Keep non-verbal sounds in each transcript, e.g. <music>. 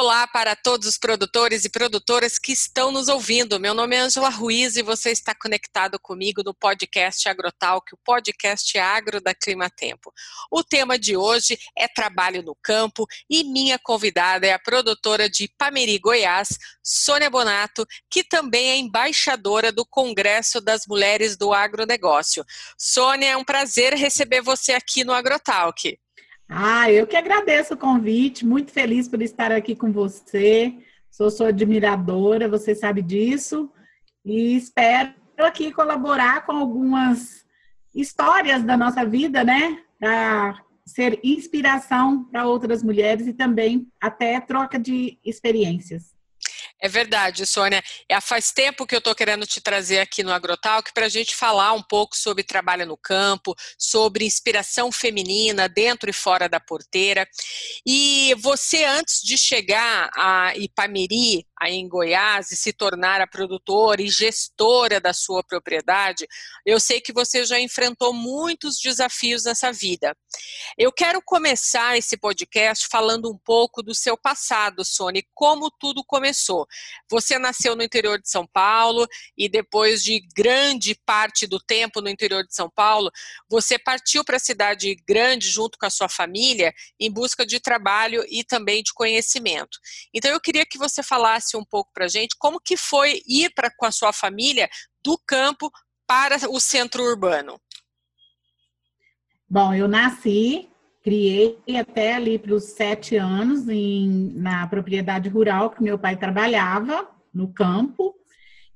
Olá para todos os produtores e produtoras que estão nos ouvindo. Meu nome é Angela Ruiz e você está conectado comigo no podcast Agrotalk, o podcast agro da Clima Tempo. O tema de hoje é trabalho no campo e minha convidada é a produtora de Pameri, Goiás, Sônia Bonato, que também é embaixadora do Congresso das Mulheres do Agronegócio. Sônia, é um prazer receber você aqui no Agrotalk. Ah, eu que agradeço o convite, muito feliz por estar aqui com você. Sou sua admiradora, você sabe disso. E espero aqui colaborar com algumas histórias da nossa vida, né? Para ser inspiração para outras mulheres e também até troca de experiências. É verdade, Sônia. É, faz tempo que eu estou querendo te trazer aqui no Agrotalk para a gente falar um pouco sobre trabalho no campo, sobre inspiração feminina dentro e fora da porteira. E você, antes de chegar a Ipameri, aí em Goiás, e se tornar a produtora e gestora da sua propriedade, eu sei que você já enfrentou muitos desafios nessa vida. Eu quero começar esse podcast falando um pouco do seu passado, Sônia, como tudo começou. Você nasceu no interior de São Paulo e depois de grande parte do tempo no interior de São Paulo, você partiu para a cidade grande junto com a sua família em busca de trabalho e também de conhecimento. Então eu queria que você falasse um pouco para a gente como que foi ir para com a sua família do campo para o centro urbano. Bom, eu nasci criei até ali para os sete anos em, na propriedade rural que meu pai trabalhava no campo.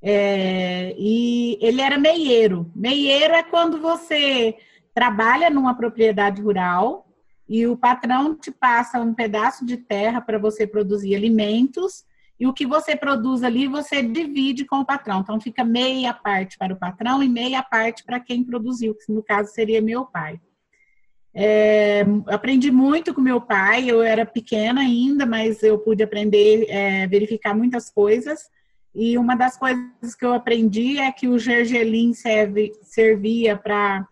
É, e ele era meieiro. Meieiro é quando você trabalha numa propriedade rural e o patrão te passa um pedaço de terra para você produzir alimentos e o que você produz ali você divide com o patrão. Então fica meia parte para o patrão e meia parte para quem produziu, que no caso seria meu pai. É, aprendi muito com meu pai, eu era pequena ainda, mas eu pude aprender, é, verificar muitas coisas. E uma das coisas que eu aprendi é que o gergelim serve, servia para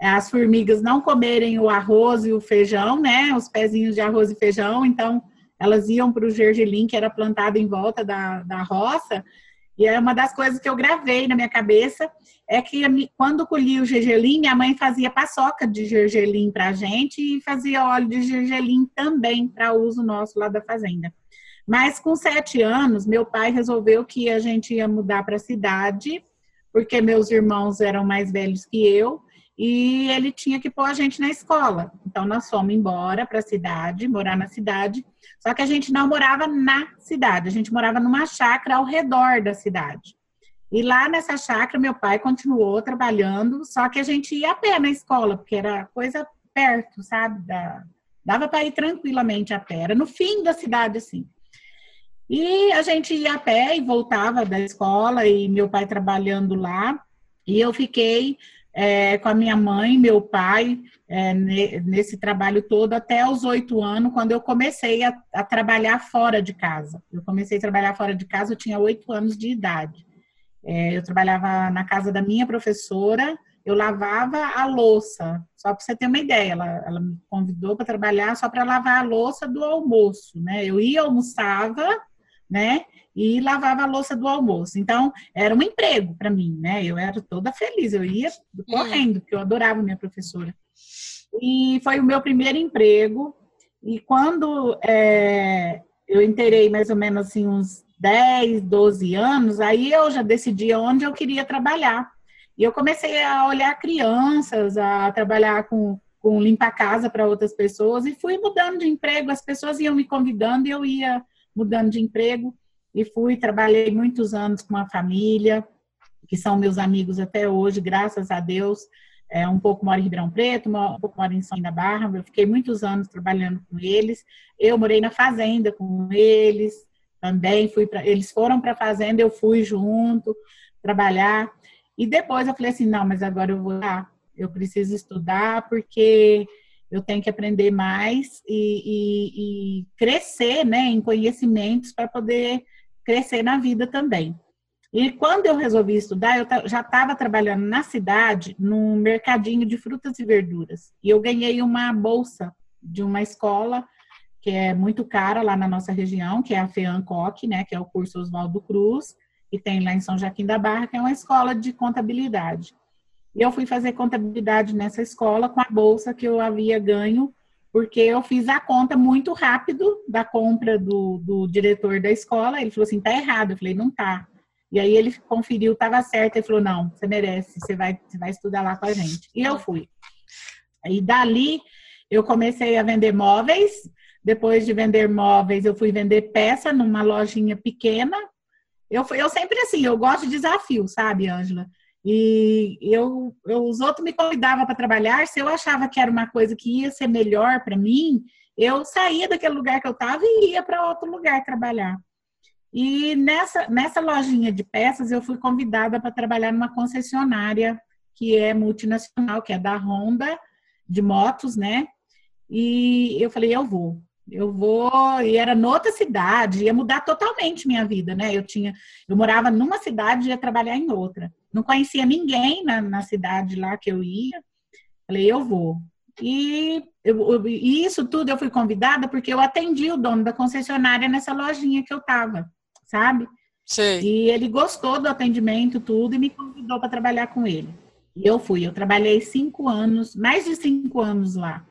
as formigas não comerem o arroz e o feijão, né? Os pezinhos de arroz e feijão. Então, elas iam para o gergelim, que era plantado em volta da, da roça. E é uma das coisas que eu gravei na minha cabeça é que quando colhia o gergelim, minha mãe fazia paçoca de gergelim para a gente e fazia óleo de gergelim também para uso nosso lá da fazenda. Mas com sete anos, meu pai resolveu que a gente ia mudar para a cidade, porque meus irmãos eram mais velhos que eu, e ele tinha que pôr a gente na escola. Então nós fomos embora para a cidade, morar na cidade. Só que a gente não morava na cidade, a gente morava numa chácara ao redor da cidade. E lá nessa chácara, meu pai continuou trabalhando, só que a gente ia a pé na escola, porque era coisa perto, sabe? Da, dava para ir tranquilamente a pé, era no fim da cidade, assim. E a gente ia a pé e voltava da escola, e meu pai trabalhando lá, e eu fiquei é, com a minha mãe, meu pai, é, nesse trabalho todo até os oito anos, quando eu comecei a, a trabalhar fora de casa. Eu comecei a trabalhar fora de casa, eu tinha oito anos de idade. É, eu trabalhava na casa da minha professora, eu lavava a louça, só para você ter uma ideia. Ela, ela me convidou para trabalhar só para lavar a louça do almoço, né? Eu ia, almoçava, né? E lavava a louça do almoço. Então, era um emprego para mim, né? Eu era toda feliz, eu ia correndo, porque eu adorava minha professora. E foi o meu primeiro emprego. E quando é, eu inteirei mais ou menos assim uns 10, 12 anos, aí eu já decidi onde eu queria trabalhar. E eu comecei a olhar crianças, a trabalhar com, com limpar casa para outras pessoas e fui mudando de emprego. As pessoas iam me convidando e eu ia mudando de emprego. E fui, trabalhei muitos anos com uma família, que são meus amigos até hoje, graças a Deus. É, um pouco moro em Ribeirão Preto, um pouco moro em São da Barra. Eu fiquei muitos anos trabalhando com eles. Eu morei na fazenda com eles, também fui para eles foram para a fazenda, eu fui junto trabalhar e depois eu falei assim, não, mas agora eu vou lá, eu preciso estudar porque eu tenho que aprender mais e, e, e crescer, né, em conhecimentos para poder crescer na vida também. E quando eu resolvi estudar, eu já estava trabalhando na cidade, num mercadinho de frutas e verduras. E eu ganhei uma bolsa de uma escola que é muito cara lá na nossa região, que é a FEANCOC, né, que é o curso Oswaldo Cruz, e tem lá em São Joaquim da Barra, que é uma escola de contabilidade. E eu fui fazer contabilidade nessa escola com a bolsa que eu havia ganho, porque eu fiz a conta muito rápido da compra do, do diretor da escola. Ele falou assim: tá errado. Eu falei: não tá. E aí ele conferiu, estava certo. Ele falou: não, você merece, você vai, você vai estudar lá com a gente. E eu fui. E dali eu comecei a vender móveis. Depois de vender móveis, eu fui vender peça numa lojinha pequena. Eu, eu sempre assim, eu gosto de desafio, sabe, Ângela? E eu, eu, os outros me convidavam para trabalhar. Se eu achava que era uma coisa que ia ser melhor para mim, eu saía daquele lugar que eu estava e ia para outro lugar trabalhar. E nessa, nessa lojinha de peças, eu fui convidada para trabalhar numa concessionária que é multinacional, que é da Honda, de motos, né? E eu falei, eu vou. Eu vou, e era noutra cidade, ia mudar totalmente minha vida, né? Eu tinha, eu morava numa cidade e ia trabalhar em outra. Não conhecia ninguém na, na cidade lá que eu ia. Falei, eu vou. E, eu, eu, e isso tudo eu fui convidada porque eu atendi o dono da concessionária nessa lojinha que eu tava, sabe? Sim. E ele gostou do atendimento, tudo, e me convidou para trabalhar com ele. E eu fui. Eu trabalhei cinco anos, mais de cinco anos lá.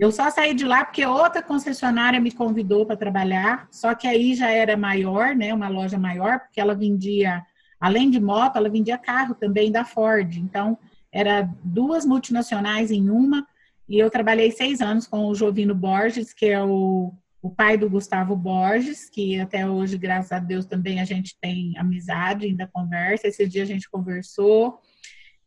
Eu só saí de lá porque outra concessionária me convidou para trabalhar, só que aí já era maior, né? Uma loja maior, porque ela vendia, além de moto, ela vendia carro também da Ford. Então, era duas multinacionais em uma, e eu trabalhei seis anos com o Jovino Borges, que é o, o pai do Gustavo Borges, que até hoje, graças a Deus, também a gente tem amizade, ainda conversa. Esse dia a gente conversou.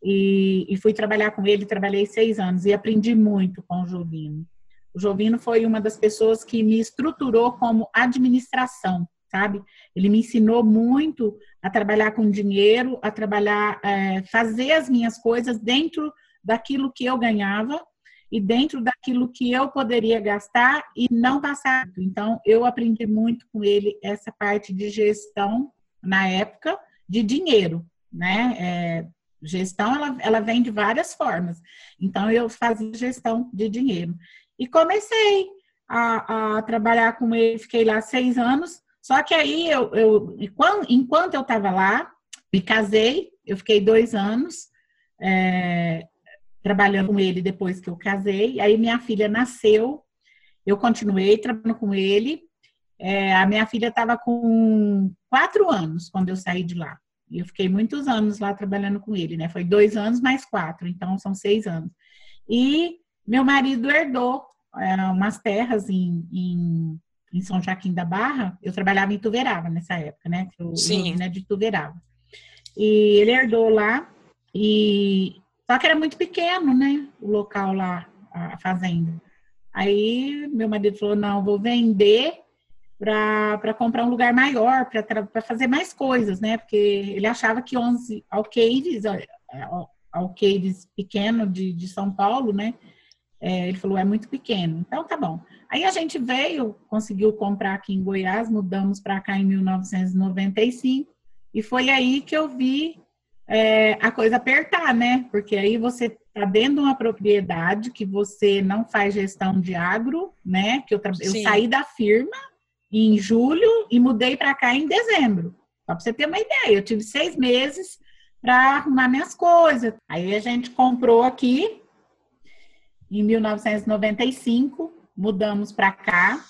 E, e, fui trabalhar com ele, trabalhei seis anos e aprendi muito com o Jovino. O Jovino foi uma das pessoas que me estruturou como administração, sabe? Ele me ensinou muito a trabalhar com dinheiro, a trabalhar, é, fazer as minhas coisas dentro daquilo que eu ganhava e dentro daquilo que eu poderia gastar e não passar. Então, eu aprendi muito com ele essa parte de gestão na época de dinheiro, né? É, Gestão, ela, ela vem de várias formas. Então, eu fazia gestão de dinheiro. E comecei a, a trabalhar com ele, fiquei lá seis anos. Só que aí, eu, eu enquanto eu estava lá, me casei, eu fiquei dois anos é, trabalhando com ele depois que eu casei. Aí, minha filha nasceu, eu continuei trabalhando com ele. É, a minha filha estava com quatro anos quando eu saí de lá. E eu fiquei muitos anos lá trabalhando com ele, né? Foi dois anos mais quatro, então são seis anos. E meu marido herdou é, umas terras em, em, em, São Joaquim da Barra. Eu trabalhava em Tuverava nessa época, né? Eu, Sim. Né, de Tuverava. E ele herdou lá, e só que era muito pequeno, né? O local lá, a fazenda. Aí meu marido falou: não, vou vender para comprar um lugar maior, para fazer mais coisas, né? Porque ele achava que 11 alqueires, alqueires pequeno de, de São Paulo, né? É, ele falou, é muito pequeno. Então, tá bom. Aí a gente veio, conseguiu comprar aqui em Goiás, mudamos para cá em 1995, e foi aí que eu vi é, a coisa apertar, né? Porque aí você tá dentro de uma propriedade que você não faz gestão de agro, né? Que eu, eu saí da firma, em julho e mudei para cá em dezembro. Só para você ter uma ideia, eu tive seis meses para arrumar minhas coisas. Aí a gente comprou aqui em 1995, mudamos para cá.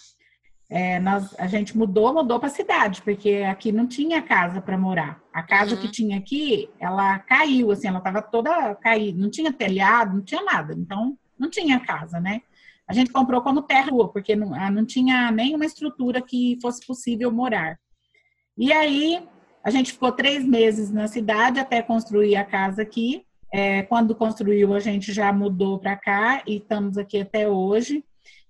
É, nós, a gente mudou, mudou para a cidade, porque aqui não tinha casa para morar. A casa uhum. que tinha aqui, ela caiu, assim, ela estava toda caída, não tinha telhado, não tinha nada, então não tinha casa, né? A gente comprou como terra-rua, porque não, ah, não tinha nenhuma estrutura que fosse possível morar. E aí, a gente ficou três meses na cidade até construir a casa aqui. É, quando construiu, a gente já mudou para cá e estamos aqui até hoje.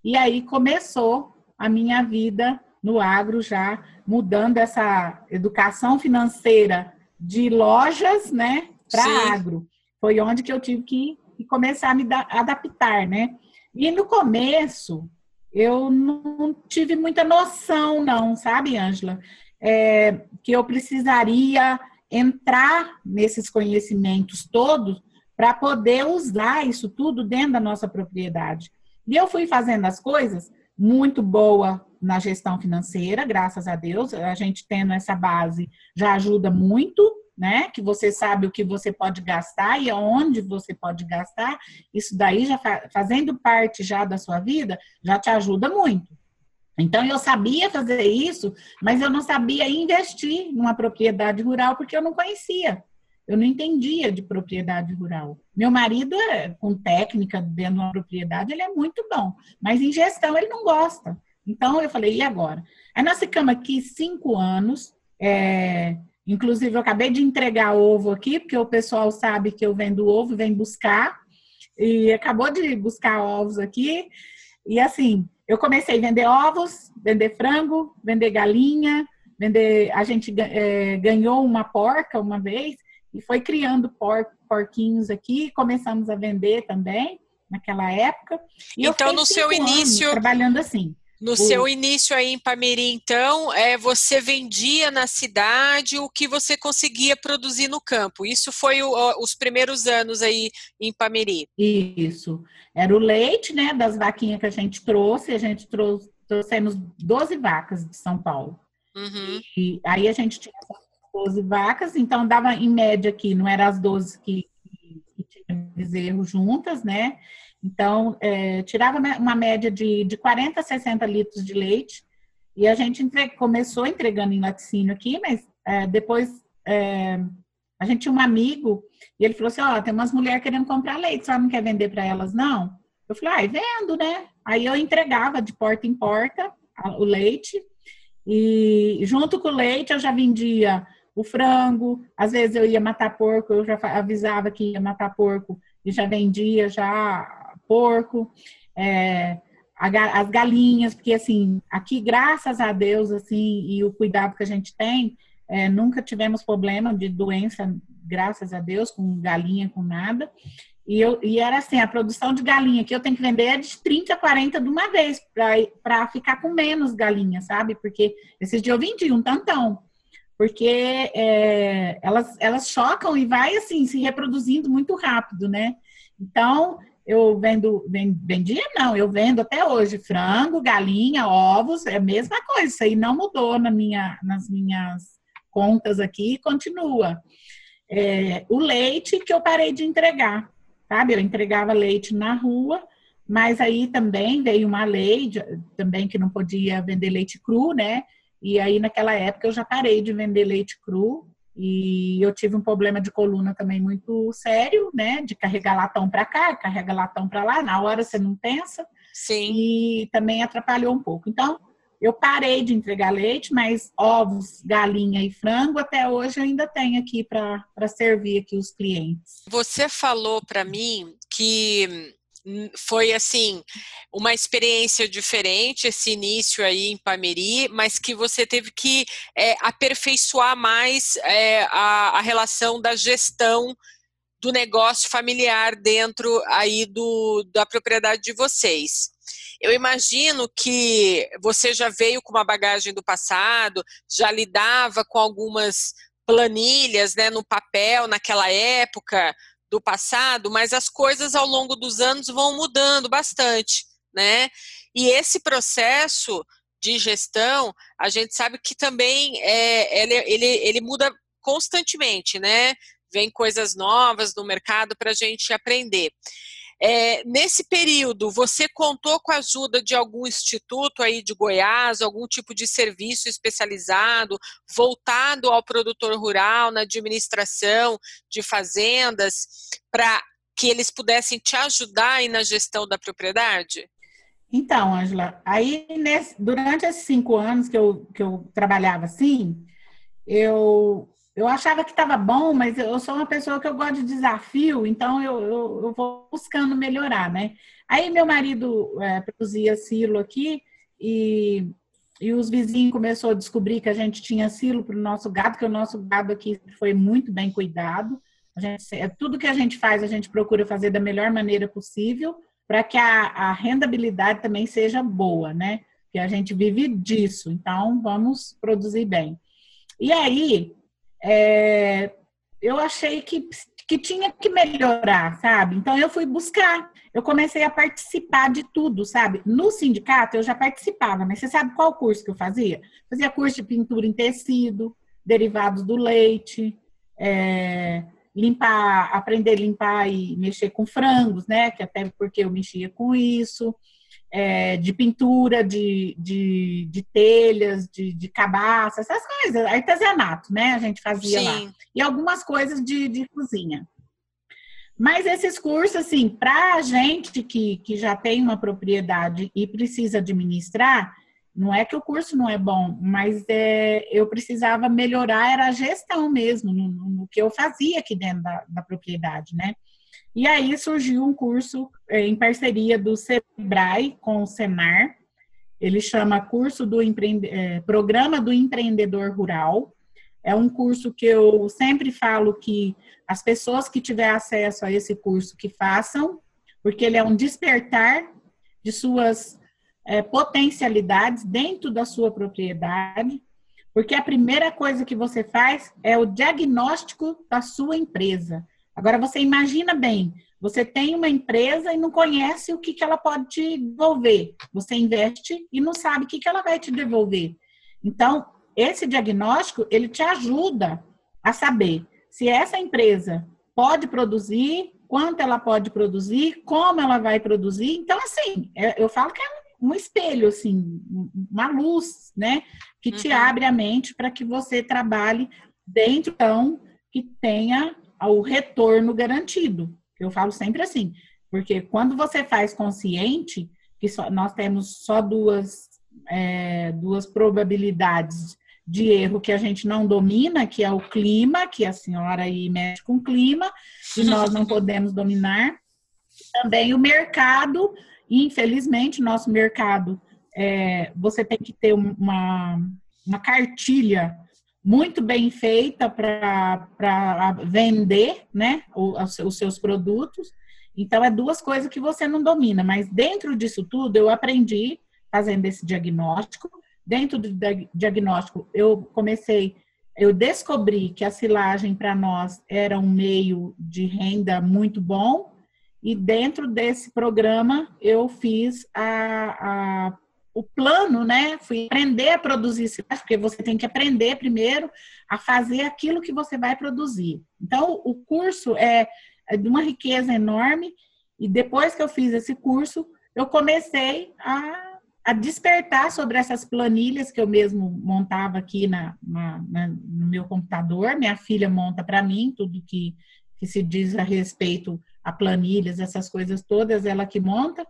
E aí começou a minha vida no agro, já mudando essa educação financeira de lojas, né, para agro. Foi onde que eu tive que, que começar a me adaptar, né? E no começo, eu não tive muita noção, não, sabe, Ângela? É, que eu precisaria entrar nesses conhecimentos todos para poder usar isso tudo dentro da nossa propriedade. E eu fui fazendo as coisas muito boa na gestão financeira, graças a Deus. A gente tendo essa base já ajuda muito, né? Que você sabe o que você pode gastar e aonde você pode gastar. Isso daí já fazendo parte já da sua vida, já te ajuda muito. Então eu sabia fazer isso, mas eu não sabia investir numa propriedade rural porque eu não conhecia. Eu não entendia de propriedade rural. Meu marido, é, com técnica dentro de uma propriedade, ele é muito bom, mas em gestão ele não gosta. Então eu falei, e agora? Aí nós ficamos aqui cinco anos. É, inclusive, eu acabei de entregar ovo aqui, porque o pessoal sabe que eu vendo ovo, vem buscar. E acabou de buscar ovos aqui. E assim, eu comecei a vender ovos, vender frango, vender galinha, vender. A gente é, ganhou uma porca uma vez e foi criando por, porquinhos aqui. Começamos a vender também naquela época. E então, no seu início, trabalhando assim. No seu início aí em Pameri, então, é, você vendia na cidade o que você conseguia produzir no campo. Isso foi o, os primeiros anos aí em Pameri. Isso. Era o leite, né, das vaquinhas que a gente trouxe. A gente trouxe, trouxemos 12 vacas de São Paulo. Uhum. E aí a gente tinha 12 vacas, então dava em média aqui, não eram as 12 que, que, que tinham bezerro juntas, né? Então, é, tirava uma média de, de 40 a 60 litros de leite. E a gente entre, começou entregando em laticínio aqui, mas é, depois é, a gente tinha um amigo e ele falou assim: Ó, oh, tem umas mulheres querendo comprar leite, só não quer vender para elas, não? Eu falei: Ah, vendo, né? Aí eu entregava de porta em porta o leite. E junto com o leite eu já vendia o frango, às vezes eu ia matar porco, eu já avisava que ia matar porco e já vendia já porco, é, as galinhas, porque assim, aqui, graças a Deus, assim, e o cuidado que a gente tem, é, nunca tivemos problema de doença, graças a Deus, com galinha, com nada. E, eu, e era assim, a produção de galinha que eu tenho que vender é de 30 a 40 de uma vez, para ficar com menos galinha, sabe? Porque esses dias eu vendi um tantão. Porque é, elas, elas chocam e vai assim, se reproduzindo muito rápido, né? Então, eu vendo, vendia não, eu vendo até hoje frango, galinha, ovos, é a mesma coisa, isso aí não mudou na minha, nas minhas contas aqui, continua. É, o leite que eu parei de entregar, sabe? Eu entregava leite na rua, mas aí também veio uma lei de, também que não podia vender leite cru, né? E aí naquela época eu já parei de vender leite cru e eu tive um problema de coluna também muito sério, né? De carregar latão para cá, carrega latão para lá, na hora você não pensa. Sim. E também atrapalhou um pouco. Então, eu parei de entregar leite, mas ovos, galinha e frango até hoje eu ainda tenho aqui para servir aqui os clientes. Você falou para mim que foi assim uma experiência diferente esse início aí em Pameri, mas que você teve que é, aperfeiçoar mais é, a, a, relação da gestão do negócio familiar dentro aí do, da propriedade de vocês. Eu imagino que você já veio com uma bagagem do passado, já lidava com algumas planilhas né, no papel naquela época, do passado, mas as coisas ao longo dos anos vão mudando bastante, né? E esse processo de gestão, a gente sabe que também é, ele, ele, ele muda constantemente, né? Vem coisas novas no mercado para a gente aprender. É, nesse período, você contou com a ajuda de algum instituto aí de Goiás, algum tipo de serviço especializado, voltado ao produtor rural, na administração de fazendas, para que eles pudessem te ajudar aí na gestão da propriedade? Então, Angela, aí nesse, durante esses cinco anos que eu, que eu trabalhava assim, eu eu achava que estava bom, mas eu sou uma pessoa que eu gosto de desafio, então eu, eu, eu vou buscando melhorar, né? Aí meu marido é, produzia silo aqui e, e os vizinhos começaram a descobrir que a gente tinha silo para o nosso gado, que o nosso gado aqui foi muito bem cuidado. A gente, é, tudo que a gente faz, a gente procura fazer da melhor maneira possível para que a, a rendabilidade também seja boa, né? Que a gente vive disso, então vamos produzir bem. E aí, é, eu achei que, que tinha que melhorar, sabe? Então eu fui buscar, eu comecei a participar de tudo, sabe? No sindicato eu já participava, mas você sabe qual curso que eu fazia? Fazia curso de pintura em tecido, derivados do leite, é, limpar, aprender a limpar e mexer com frangos, né? Que até porque eu mexia com isso é, de pintura, de, de, de telhas, de, de cabaça, essas coisas, artesanato, né? A gente fazia Sim. lá. E algumas coisas de, de cozinha. Mas esses cursos, assim, para a gente que, que já tem uma propriedade e precisa administrar, não é que o curso não é bom, mas é, eu precisava melhorar, era a gestão mesmo, no, no que eu fazia aqui dentro da, da propriedade, né? E aí surgiu um curso em parceria do Sebrae com o Senar. Ele chama curso do Empreende... É, Programa do Empreendedor Rural. É um curso que eu sempre falo que as pessoas que tiver acesso a esse curso que façam, porque ele é um despertar de suas é, potencialidades dentro da sua propriedade, porque a primeira coisa que você faz é o diagnóstico da sua empresa. Agora, você imagina bem, você tem uma empresa e não conhece o que, que ela pode te devolver. Você investe e não sabe o que, que ela vai te devolver. Então, esse diagnóstico, ele te ajuda a saber se essa empresa pode produzir, quanto ela pode produzir, como ela vai produzir. Então, assim, é, eu falo que é um espelho, assim, uma luz, né? Que te uhum. abre a mente para que você trabalhe dentro, então, que tenha o retorno garantido. Eu falo sempre assim, porque quando você faz consciente, que só, nós temos só duas, é, duas probabilidades de erro que a gente não domina, que é o clima, que a senhora aí mexe com o clima, e nós não <laughs> podemos dominar. Também o mercado, e infelizmente, nosso mercado, é, você tem que ter uma, uma cartilha muito bem feita para vender né, os, os seus produtos. Então, é duas coisas que você não domina, mas dentro disso tudo eu aprendi fazendo esse diagnóstico. Dentro do diagnóstico, eu comecei, eu descobri que a silagem para nós era um meio de renda muito bom, e dentro desse programa eu fiz a, a o plano, né? Fui aprender a produzir porque você tem que aprender primeiro a fazer aquilo que você vai produzir. Então, o curso é, é de uma riqueza enorme, e depois que eu fiz esse curso, eu comecei a, a despertar sobre essas planilhas que eu mesmo montava aqui na, na, na no meu computador. Minha filha monta para mim tudo que, que se diz a respeito a planilhas, essas coisas todas, ela que monta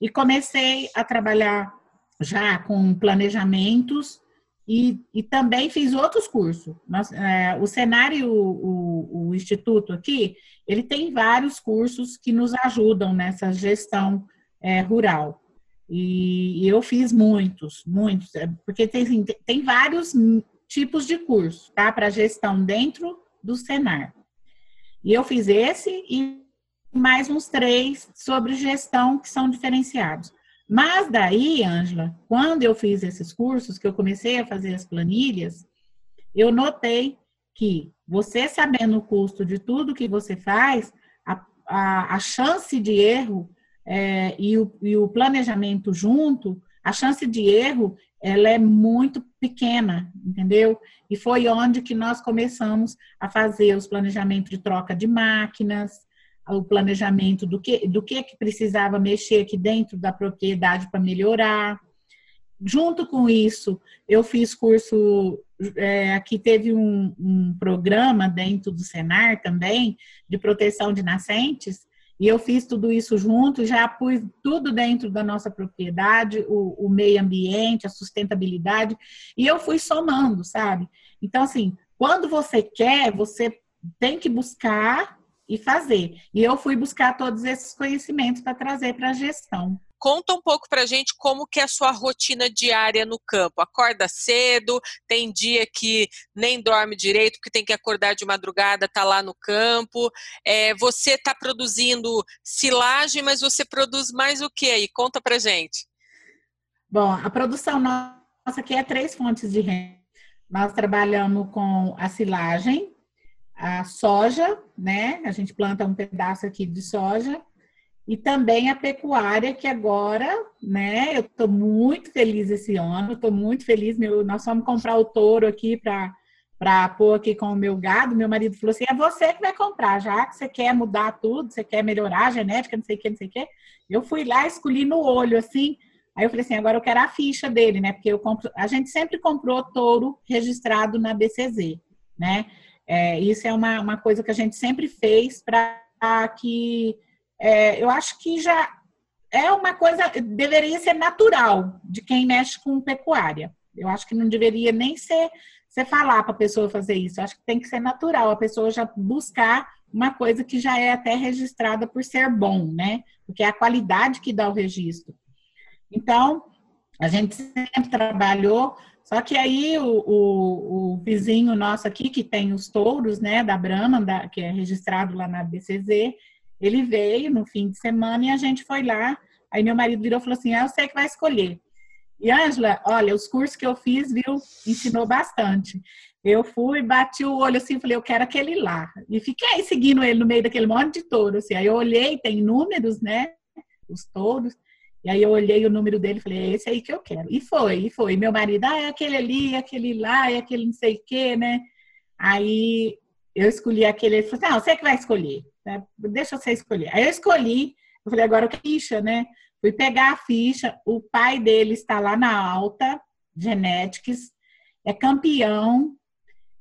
e comecei a trabalhar já com planejamentos e, e também fiz outros cursos. Nós, é, o cenário, o, o, Instituto aqui, ele tem vários cursos que nos ajudam nessa gestão é, rural. E, e, eu fiz muitos, muitos, é, porque tem, assim, tem vários tipos de curso, tá? Para gestão dentro do Senar. E eu fiz esse e mais uns três sobre gestão que são diferenciados. Mas daí, Ângela, quando eu fiz esses cursos, que eu comecei a fazer as planilhas, eu notei que você sabendo o custo de tudo que você faz, a, a, a chance de erro é, e, o, e o planejamento junto, a chance de erro ela é muito pequena, entendeu? E foi onde que nós começamos a fazer os planejamentos de troca de máquinas, o planejamento do que, do que, que precisava mexer aqui dentro da propriedade para melhorar. Junto com isso, eu fiz curso, é, aqui teve um, um programa dentro do Senar também, de proteção de nascentes, e eu fiz tudo isso junto, já pus tudo dentro da nossa propriedade, o, o, meio ambiente, a sustentabilidade, e eu fui somando, sabe? Então, assim, quando você quer, você tem que buscar e fazer. E eu fui buscar todos esses conhecimentos para trazer para a gestão. Conta um pouco para a gente como que é a sua rotina diária no campo. Acorda cedo, tem dia que nem dorme direito, porque tem que acordar de madrugada, tá lá no campo. É, você está produzindo silagem, mas você produz mais o que aí? Conta para gente. Bom, a produção nossa aqui é três fontes de renda. Nós trabalhamos com a silagem, a soja, né? A gente planta um pedaço aqui de soja e também a pecuária, que agora, né, eu estou muito feliz esse ano, estou muito feliz. Meu, nós vamos comprar o touro aqui para pôr aqui com o meu gado. Meu marido falou assim: é você que vai comprar, já que você quer mudar tudo, você quer melhorar a genética, não sei o que, não sei o que. Eu fui lá, escolhi no olho, assim. Aí eu falei assim: agora eu quero a ficha dele, né? Porque eu compro, a gente sempre comprou touro registrado na BCZ, né? É, isso é uma, uma coisa que a gente sempre fez para que é, eu acho que já é uma coisa, deveria ser natural de quem mexe com pecuária. Eu acho que não deveria nem ser você falar para a pessoa fazer isso. Eu acho que tem que ser natural, a pessoa já buscar uma coisa que já é até registrada por ser bom, né? Porque é a qualidade que dá o registro. Então, a gente sempre trabalhou, só que aí o, o, o vizinho nosso aqui, que tem os touros, né, da Brahma, da, que é registrado lá na BCZ, ele veio no fim de semana e a gente foi lá. Aí meu marido virou e falou assim: Ah, eu sei que vai escolher. E Ângela, olha, os cursos que eu fiz, viu, ensinou bastante. Eu fui, bati o olho assim, falei, eu quero aquele lá. E fiquei seguindo ele no meio daquele monte de touro, assim. Aí eu olhei, tem números, né? Os touros. E aí eu olhei o número dele e falei, é esse aí que eu quero. E foi, e foi. Meu marido, ah, é aquele ali, é aquele lá, é aquele não sei o quê, né? Aí eu escolhi aquele, ele falou assim, não, você que vai escolher né? Deixa você escolher. Aí eu escolhi, eu falei, agora que ficha, né? Fui pegar a ficha, o pai dele está lá na alta, Genetics, é campeão.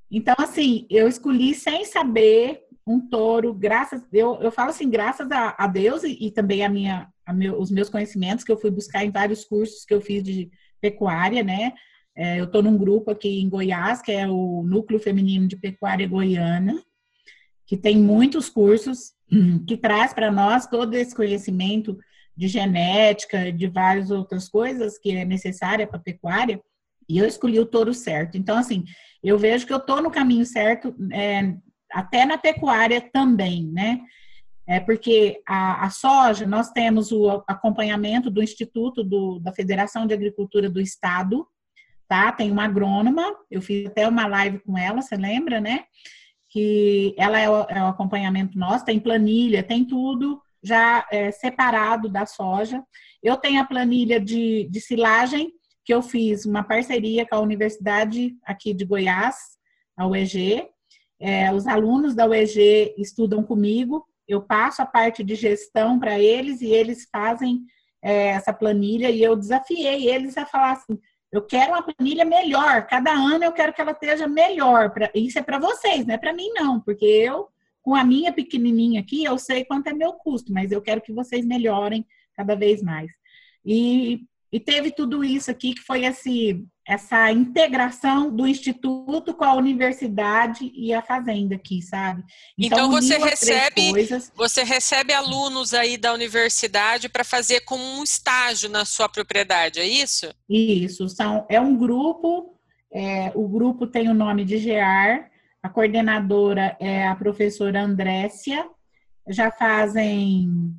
Então, assim, eu escolhi sem saber um touro, graças, eu, eu falo assim, graças a, a Deus e, e, também a minha, meu, os meus conhecimentos que eu fui buscar em vários cursos que eu fiz de pecuária, né? É, eu estou num grupo aqui em Goiás, que é o Núcleo Feminino de Pecuária Goiana, que tem muitos cursos, <clears throat> que traz para nós todo esse conhecimento de genética, de várias outras coisas que é necessária para a pecuária, e eu escolhi o touro certo. Então, assim, eu vejo que eu estou no caminho certo, é, até na pecuária também, né? É porque a, a, soja, nós temos o acompanhamento do Instituto do, da Federação de Agricultura do Estado, tá? Tem uma agrônoma, eu fiz até uma live com ela, você lembra, né? que ela é o, é o acompanhamento nosso, tem planilha, tem tudo já é, separado da soja. Eu tenho a planilha de, de silagem, que eu fiz uma parceria com a Universidade aqui de Goiás, a UEG. É, os alunos da UEG estudam comigo, eu passo a parte de gestão para eles e eles fazem é, essa planilha e eu desafiei eles a falar assim, eu quero uma planilha melhor. Cada ano eu quero que ela esteja melhor. Pra, isso é para vocês, não é para mim, não. Porque eu, com a minha pequenininha aqui, eu sei quanto é meu custo, mas eu quero que vocês melhorem cada vez mais. E, e teve tudo isso aqui que foi esse, essa integração do instituto com a universidade e a fazenda aqui, sabe? Então, então você recebe você recebe alunos aí da universidade para fazer como um estágio na sua propriedade, é isso? Isso, são é um grupo, é, o grupo tem o nome de GEAR, a coordenadora é a professora Andrécia, já fazem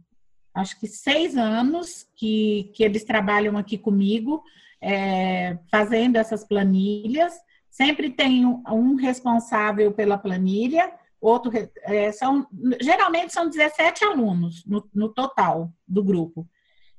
acho que seis anos que, que eles trabalham aqui comigo é, fazendo essas planilhas. Sempre tem um, um responsável pela planilha, outro é, são geralmente são 17 alunos no, no total do grupo.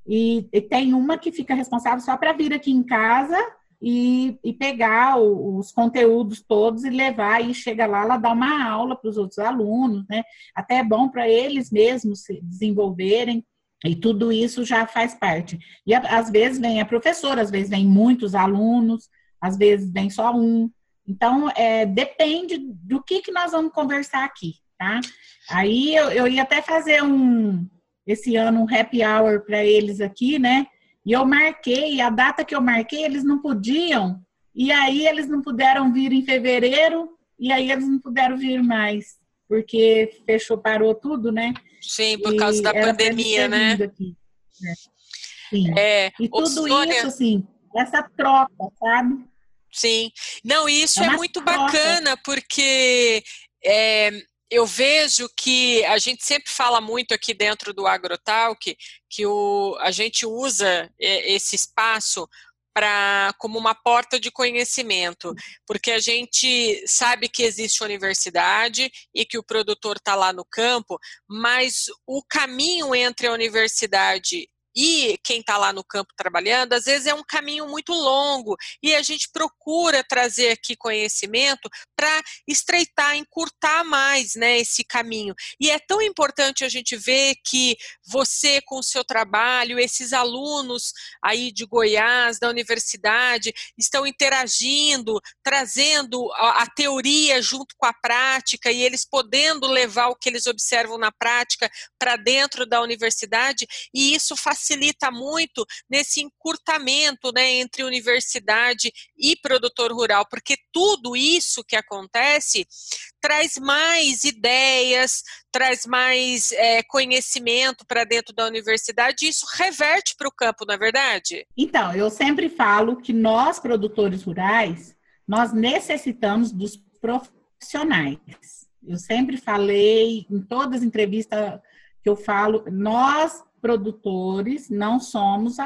E, e, tem uma que fica responsável só para vir aqui em casa e, e pegar o, os conteúdos todos e levar e chega lá, ela dá uma aula para os outros alunos, né? Até é bom para eles mesmos se desenvolverem. E tudo isso já faz parte. E às vezes vem a professora, às vezes vem muitos alunos, às vezes vem só um. Então, é, depende do que, que nós vamos conversar aqui, tá? Aí eu, eu ia até fazer um, esse ano, um happy hour para eles aqui, né? E eu marquei, a data que eu marquei, eles não podiam, e aí eles não puderam vir em fevereiro, e aí eles não puderam vir mais, porque fechou, parou tudo, né? Sim, por causa da pandemia, né? Aqui, né? Sim. É, e tudo Sônia... isso, assim, essa troca, sabe? Sim. Não, isso é, é muito troca. bacana, porque é, eu vejo que a gente sempre fala muito aqui dentro do AgroTalk que o, a gente usa esse espaço para como uma porta de conhecimento, porque a gente sabe que existe universidade e que o produtor está lá no campo, mas o caminho entre a universidade e quem está lá no campo trabalhando, às vezes é um caminho muito longo e a gente procura trazer aqui conhecimento para estreitar, encurtar mais né, esse caminho. E é tão importante a gente ver que você, com o seu trabalho, esses alunos aí de Goiás, da universidade, estão interagindo, trazendo a, a teoria junto com a prática e eles podendo levar o que eles observam na prática para dentro da universidade, e isso facilita facilita muito nesse encurtamento né, entre universidade e produtor rural, porque tudo isso que acontece traz mais ideias, traz mais é, conhecimento para dentro da universidade, e isso reverte para o campo, não é verdade? Então, eu sempre falo que nós, produtores rurais, nós necessitamos dos profissionais. Eu sempre falei, em todas as entrevistas que eu falo, nós produtores não somos.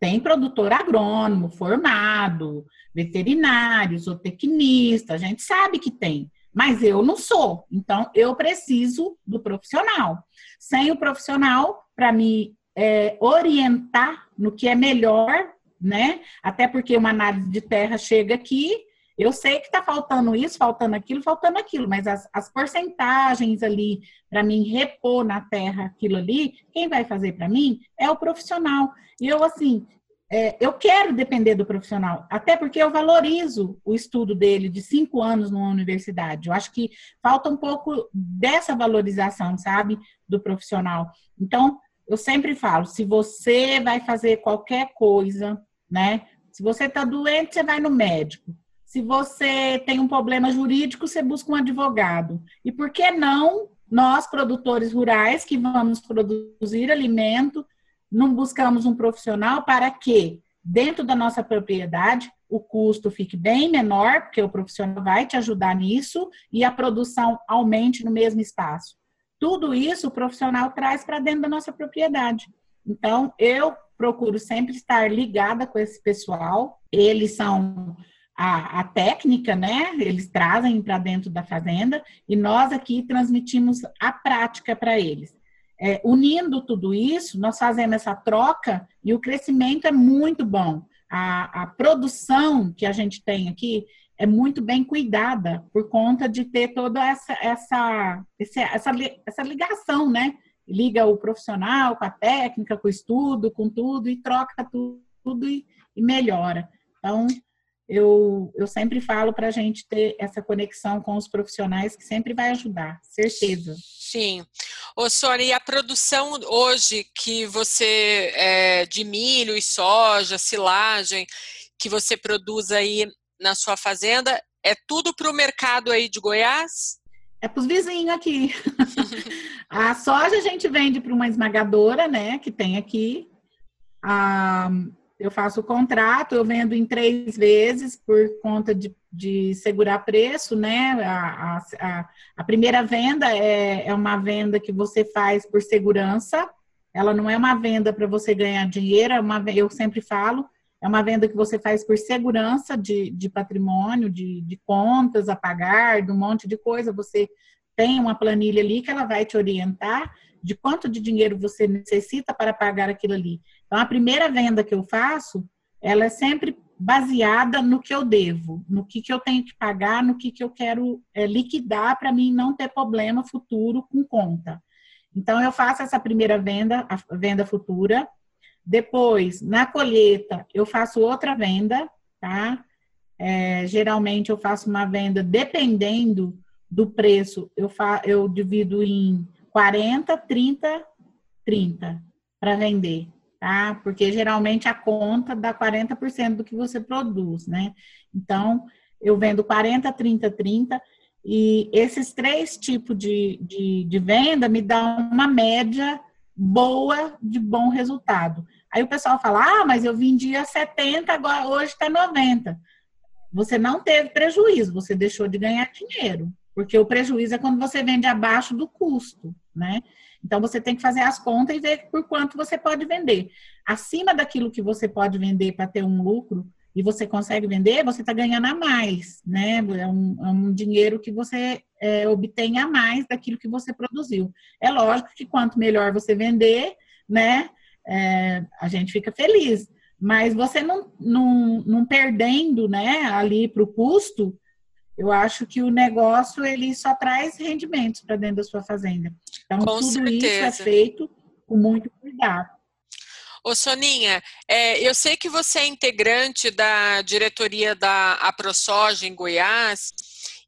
Tem produtor agrônomo formado, veterinário, zootecnista, a gente sabe que tem, mas eu não sou. Então, eu preciso do profissional. Sem o profissional, para me é, orientar no que é melhor, né? Até porque uma análise de terra chega aqui, eu sei que está faltando isso, faltando aquilo, faltando aquilo, mas as, as porcentagens ali para mim repor na terra aquilo ali, quem vai fazer para mim é o profissional. E eu, assim, é, eu quero depender do profissional, até porque eu valorizo o estudo dele de cinco anos numa universidade. Eu acho que falta um pouco dessa valorização, sabe, do profissional. Então, eu sempre falo: se você vai fazer qualquer coisa, né? Se você está doente, você vai no médico. Se você tem um problema jurídico, você busca um advogado. E por que não nós, produtores rurais, que vamos produzir alimento, não buscamos um profissional para que, dentro da nossa propriedade, o custo fique bem menor, porque o profissional vai te ajudar nisso, e a produção aumente no mesmo espaço. Tudo isso o profissional traz para dentro da nossa propriedade. Então, eu procuro sempre estar ligada com esse pessoal. Eles são a, a técnica, né? Eles trazem para dentro da fazenda e nós aqui transmitimos a prática para eles. É, unindo tudo isso, nós fazemos essa troca e o crescimento é muito bom. A, a, produção que a gente tem aqui é muito bem cuidada por conta de ter toda essa, essa, essa, essa ligação, né? Liga o profissional com a técnica, com o estudo, com tudo e troca tudo, tudo e, e melhora. Então, eu, eu sempre falo para a gente ter essa conexão com os profissionais que sempre vai ajudar, certeza. Sim. Ô, Sônia, e a produção hoje que você, é, de milho e soja, silagem, que você produz aí na sua fazenda, é tudo para o mercado aí de Goiás? É para os vizinhos aqui. <laughs> a soja a gente vende para uma esmagadora, né, que tem aqui. A, eu faço o contrato, eu vendo em três vezes por conta de, de segurar preço, né? A, a, a primeira venda é, é uma venda que você faz por segurança, ela não é uma venda para você ganhar dinheiro, é uma, eu sempre falo, é uma venda que você faz por segurança de, de patrimônio, de, de contas a pagar, de um monte de coisa. Você tem uma planilha ali que ela vai te orientar de quanto de dinheiro você necessita para pagar aquilo ali. Então, a primeira venda que eu faço, ela é sempre baseada no que eu devo, no que, que eu tenho que pagar, no que, que eu quero é, liquidar para mim não ter problema futuro com conta. Então, eu faço essa primeira venda, a venda futura. Depois, na colheita, eu faço outra venda, tá? É, geralmente, eu faço uma venda dependendo do preço, eu, fa eu divido em 40, 30, 30 para vender, tá? Porque geralmente a conta dá 40% do que você produz, né? Então, eu vendo 40, 30, 30 e esses três tipos de, de, de venda me dão uma média boa de bom resultado. Aí o pessoal fala, ah, mas eu vendia 70, agora hoje está 90. Você não teve prejuízo, você deixou de ganhar dinheiro porque o prejuízo é quando você vende abaixo do custo, né? Então você tem que fazer as contas e ver por quanto você pode vender. Acima daquilo que você pode vender para ter um lucro e você consegue vender, você está ganhando a mais, né? É um, é um dinheiro que você é, obtém a mais daquilo que você produziu. É lógico que quanto melhor você vender, né? É, a gente fica feliz. Mas você não, não, não perdendo, né, ali para o custo, eu acho que o negócio ele só traz rendimentos para dentro da sua fazenda. Então, com tudo certeza. isso é feito com muito cuidado. Ô Soninha, é, eu sei que você é integrante da diretoria da AproSoja em Goiás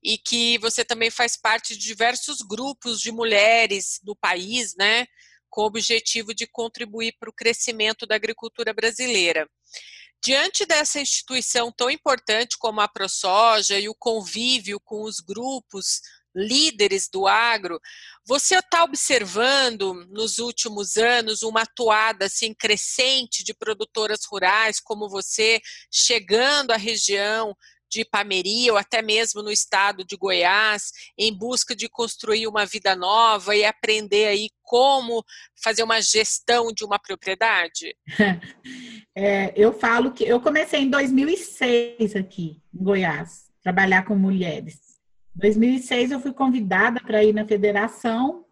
e que você também faz parte de diversos grupos de mulheres do país, né? Com o objetivo de contribuir para o crescimento da agricultura brasileira. Diante dessa instituição tão importante como a ProSoja e o convívio com os grupos líderes do agro, você está observando nos últimos anos uma atuada assim crescente de produtoras rurais como você chegando à região de Ipameri ou até mesmo no estado de Goiás, em busca de construir uma vida nova e aprender aí como fazer uma gestão de uma propriedade? <laughs> É, eu falo que eu comecei em 2006 aqui em Goiás, trabalhar com mulheres. Em 2006 eu fui convidada para ir na federação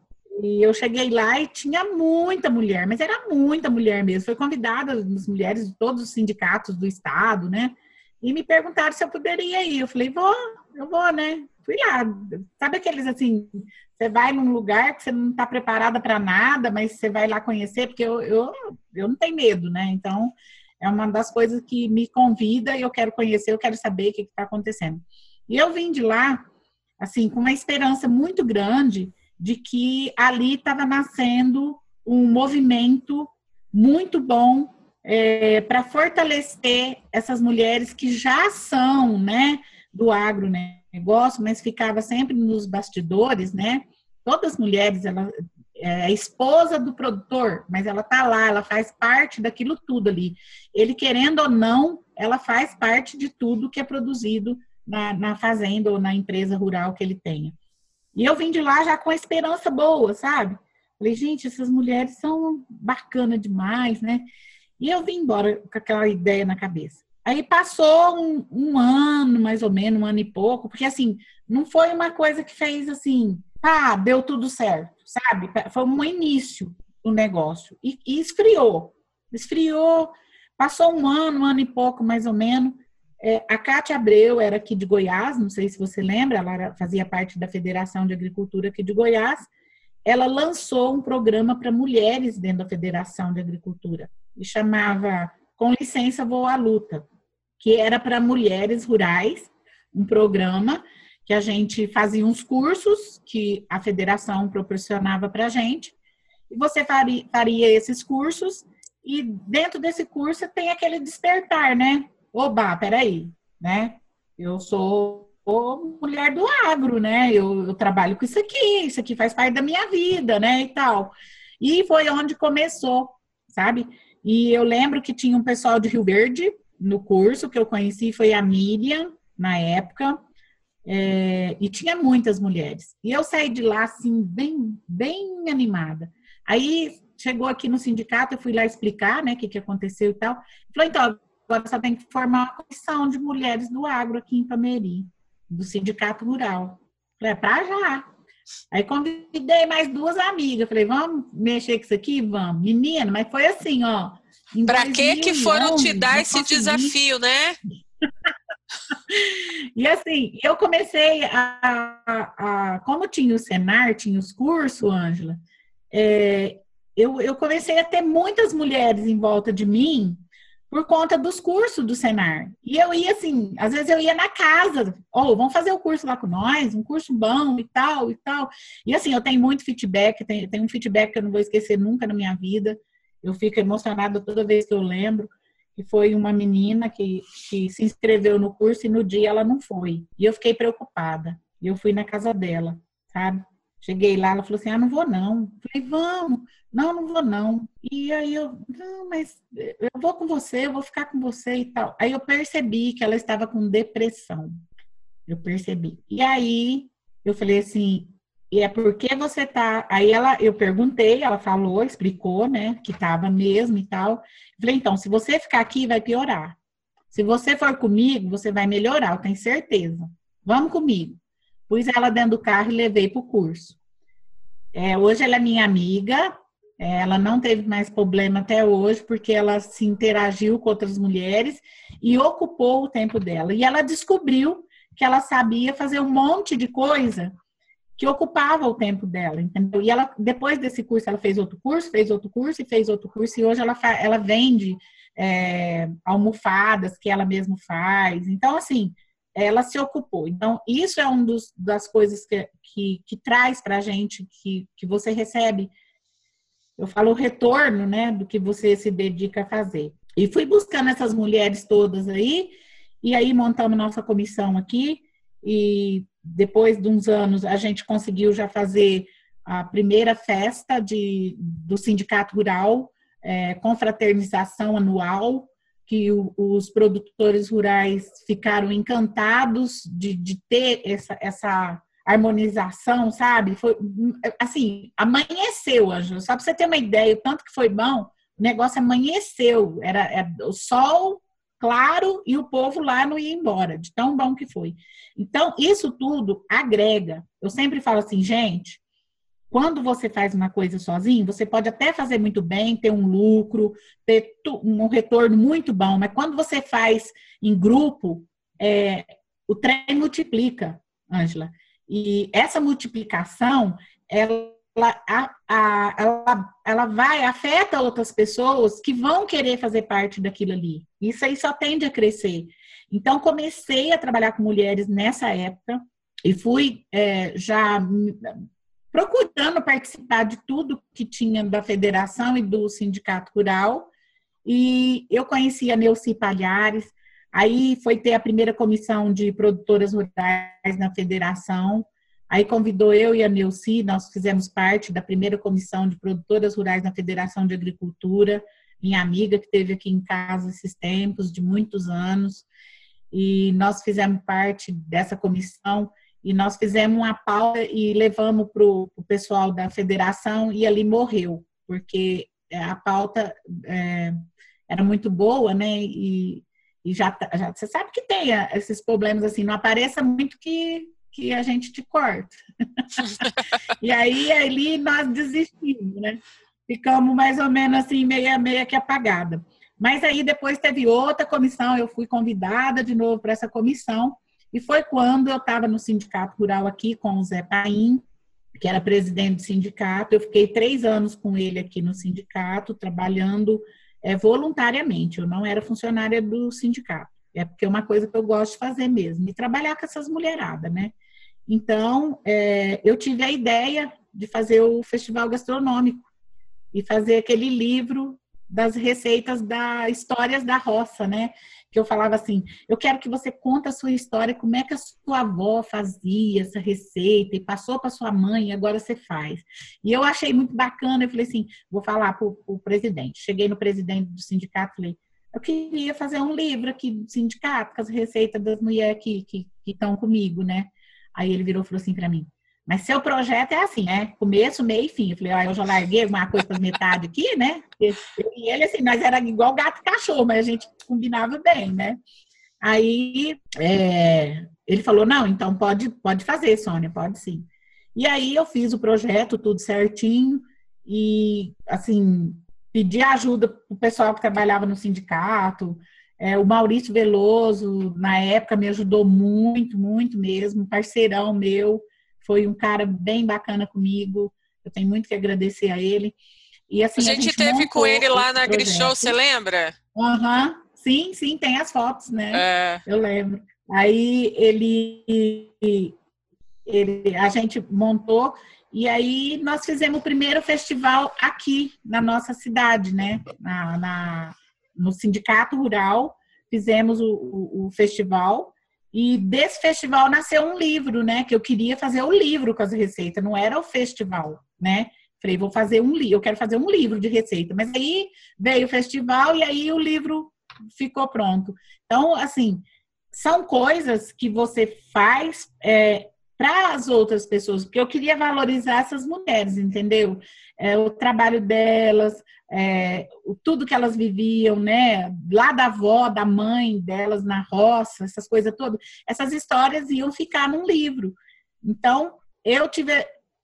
e eu cheguei lá e tinha muita mulher, mas era muita mulher mesmo. Foi convidada as mulheres de todos os sindicatos do estado, né? E me perguntaram se eu poderia ir. Eu falei, vou, eu vou, né? Fui lá. Sabe aqueles assim, você vai num lugar que você não está preparada para nada, mas você vai lá conhecer, porque eu, eu, eu não tenho medo, né? Então, é uma das coisas que me convida e eu quero conhecer, eu quero saber o que está acontecendo. E eu vim de lá, assim, com uma esperança muito grande de que ali estava nascendo um movimento muito bom é, para fortalecer essas mulheres que já são, né, do agronegócio, mas ficava sempre nos bastidores, né? Todas as mulheres, ela é a esposa do produtor, mas ela tá lá, ela faz parte daquilo tudo ali. Ele querendo ou não, ela faz parte de tudo que é produzido na, na fazenda ou na empresa rural que ele tenha. E eu vim de lá já com a esperança boa, sabe? Falei, gente, essas mulheres são bacanas demais, né? E eu vim embora com aquela ideia na cabeça. Aí passou um, um, ano, mais ou menos, um ano e pouco, porque assim, não foi uma coisa que fez assim, ah, deu tudo certo, sabe? Foi um início do negócio. E, e esfriou. Esfriou, passou um ano, um ano e pouco, mais ou menos. É, a Cátia Abreu era aqui de Goiás, não sei se você lembra, ela era, fazia parte da Federação de Agricultura aqui de Goiás. Ela lançou um programa para mulheres dentro da Federação de Agricultura e chamava Com Licença Vou à Luta, que era para mulheres rurais, um programa que a gente fazia uns cursos que a federação proporcionava para a gente, e você faria, faria esses cursos, e dentro desse curso tem aquele despertar, né? Oba, peraí, né? Eu sou mulher do agro, né? Eu, eu, trabalho com isso aqui, isso aqui faz parte da minha vida, né? E tal. E foi onde começou, sabe? E eu lembro que tinha um pessoal de Rio Verde no curso que eu conheci, foi a Miriam, na época, é, e tinha muitas mulheres. E eu saí de lá, assim, bem, bem animada. Aí chegou aqui no sindicato, eu fui lá explicar, né, o que, que aconteceu e tal. Falou, então, agora só tem que formar uma comissão de mulheres do agro aqui em Pameri, do sindicato rural. Falei, é pra já. Aí convidei mais duas amigas. Falei, vamos mexer com isso aqui? Vamos. Menina, mas foi assim, ó. Para que que foram te dar esse consegui. desafio, né? <laughs> e assim, eu comecei a, a, a, Como tinha o Senar, tinha os cursos, Ângela, é, eu, eu comecei a ter muitas mulheres em volta de mim por conta dos cursos do Senar. E eu ia assim, às vezes eu ia na casa, ou oh, vamos fazer o curso lá com nós, um curso bom e tal, e tal. E assim, eu tenho muito feedback, tem um feedback que eu não vou esquecer nunca na minha vida. Eu fico emocionada toda vez que eu lembro. Que foi uma menina que, que se inscreveu no curso e no dia ela não foi. E eu fiquei preocupada. E eu fui na casa dela, sabe? Cheguei lá, ela falou assim: ah, não vou não. Falei, vamos. Não, não vou não. E aí eu, não, mas eu vou com você, eu vou ficar com você e tal. Aí eu percebi que ela estava com depressão. Eu percebi. E aí eu falei assim: e é porque você tá. Aí ela, eu perguntei, ela falou, explicou, né, que tava mesmo e tal. Falei, então, se você ficar aqui, vai piorar. Se você for comigo, você vai melhorar, eu tenho certeza. Vamos comigo. Pus ela dentro do carro e levei para o curso. É, hoje ela é minha amiga, ela não teve mais problema até hoje, porque ela se interagiu com outras mulheres e ocupou o tempo dela. E ela descobriu que ela sabia fazer um monte de coisa que ocupava o tempo dela, entendeu? E ela, depois desse curso, ela fez outro curso, fez outro curso e fez outro curso, e hoje ela, ela vende é, almofadas que ela mesma faz. Então, assim, ela se ocupou. Então, isso é uma das coisas que, que, que traz para a gente, que, que você recebe, eu falo retorno, né, do que você se dedica a fazer. E fui buscando essas mulheres todas aí, e aí montamos nossa comissão aqui, e depois de uns anos, a gente conseguiu já fazer a primeira festa de, do Sindicato Rural, é, confraternização anual, que o, os produtores rurais ficaram encantados de, de ter essa, essa harmonização, sabe? Foi assim, amanheceu, Ângelo. Só para você ter uma ideia, o tanto que foi bom, o negócio amanheceu. Era, era o sol claro e o povo lá não ia embora, de tão bom que foi. Então, isso tudo agrega. Eu sempre falo assim, gente, quando você faz uma coisa sozinho, você pode até fazer muito bem, ter um lucro, ter um retorno muito bom, mas quando você faz em grupo, é, o trem multiplica, Ângela. E essa multiplicação, ela a, a, ela, ela vai, afeta outras pessoas que vão querer fazer parte daquilo ali. Isso aí só tende a crescer. Então, comecei a trabalhar com mulheres nessa época e fui é, já procurando participar de tudo que tinha da federação e do sindicato rural. E eu conheci a Neuci Palhares, aí foi ter a primeira comissão de produtoras rurais na federação. Aí convidou eu e a Neuci, nós fizemos parte da primeira comissão de produtoras rurais na Federação de Agricultura, minha amiga que teve aqui em casa esses tempos, de muitos anos, e nós fizemos parte dessa comissão e nós fizemos uma pauta e levamos para o pessoal da federação e ali morreu, porque a pauta é, era muito boa, né? E, e já, já, você sabe que tem esses problemas assim, não apareça muito que que a gente te corta. <laughs> e aí ali nós desistimos, né? Ficamos mais ou menos assim, meia, meia que apagada. Mas aí depois teve outra comissão, eu fui convidada de novo para essa comissão, e foi quando eu estava no sindicato rural aqui com o Zé Paim, que era presidente do sindicato. Eu fiquei três anos com ele aqui no sindicato, trabalhando é, voluntariamente. Eu não era funcionária do sindicato. É porque é uma coisa que eu gosto de fazer mesmo, e trabalhar com essas mulheradas, né? Então, é, eu tive a ideia de fazer o festival gastronômico e fazer aquele livro das receitas da histórias da roça, né? Que eu falava assim, eu quero que você conte a sua história, como é que a sua avó fazia essa receita e passou para sua mãe e agora você faz. E eu achei muito bacana, eu falei assim, vou falar para o presidente. Cheguei no presidente do sindicato, falei, eu queria fazer um livro aqui do sindicato com as receitas das mulheres que estão comigo, né? Aí ele virou e falou assim para mim, mas seu projeto é assim, né? Começo, meio e fim. Eu falei, ó, eu já larguei uma coisa para metade aqui, né? E ele, assim, nós era igual gato e cachorro, mas a gente combinava bem, né? Aí é, ele falou, não, então pode, pode fazer, Sônia, pode sim. E aí eu fiz o projeto, tudo certinho, e assim, pedi ajuda para o pessoal que trabalhava no sindicato. É, o Maurício Veloso, na época, me ajudou muito, muito mesmo, parceirão meu, foi um cara bem bacana comigo. Eu tenho muito que agradecer a ele. E assim, a gente, a gente teve com ele lá na Grishow, você lembra? Aham, uhum. sim, sim, tem as fotos, né? É. Eu lembro. Aí ele, ele, a gente montou e aí nós fizemos o primeiro festival aqui na nossa cidade, né? Na, na no Sindicato Rural, fizemos o, o, o, festival. E desse festival nasceu um livro, né? Que eu queria fazer o livro com as receitas, não era o festival, né? Falei, vou fazer um livro, eu quero fazer um livro de receita. Mas aí veio o festival e aí o livro ficou pronto. Então, assim, são coisas que você faz é, para as outras pessoas, porque eu queria valorizar essas mulheres, entendeu? É, o trabalho delas, é, tudo que elas viviam, né? Lá da avó, da mãe delas na roça, essas coisas todas, essas histórias iam ficar num livro. Então, eu tive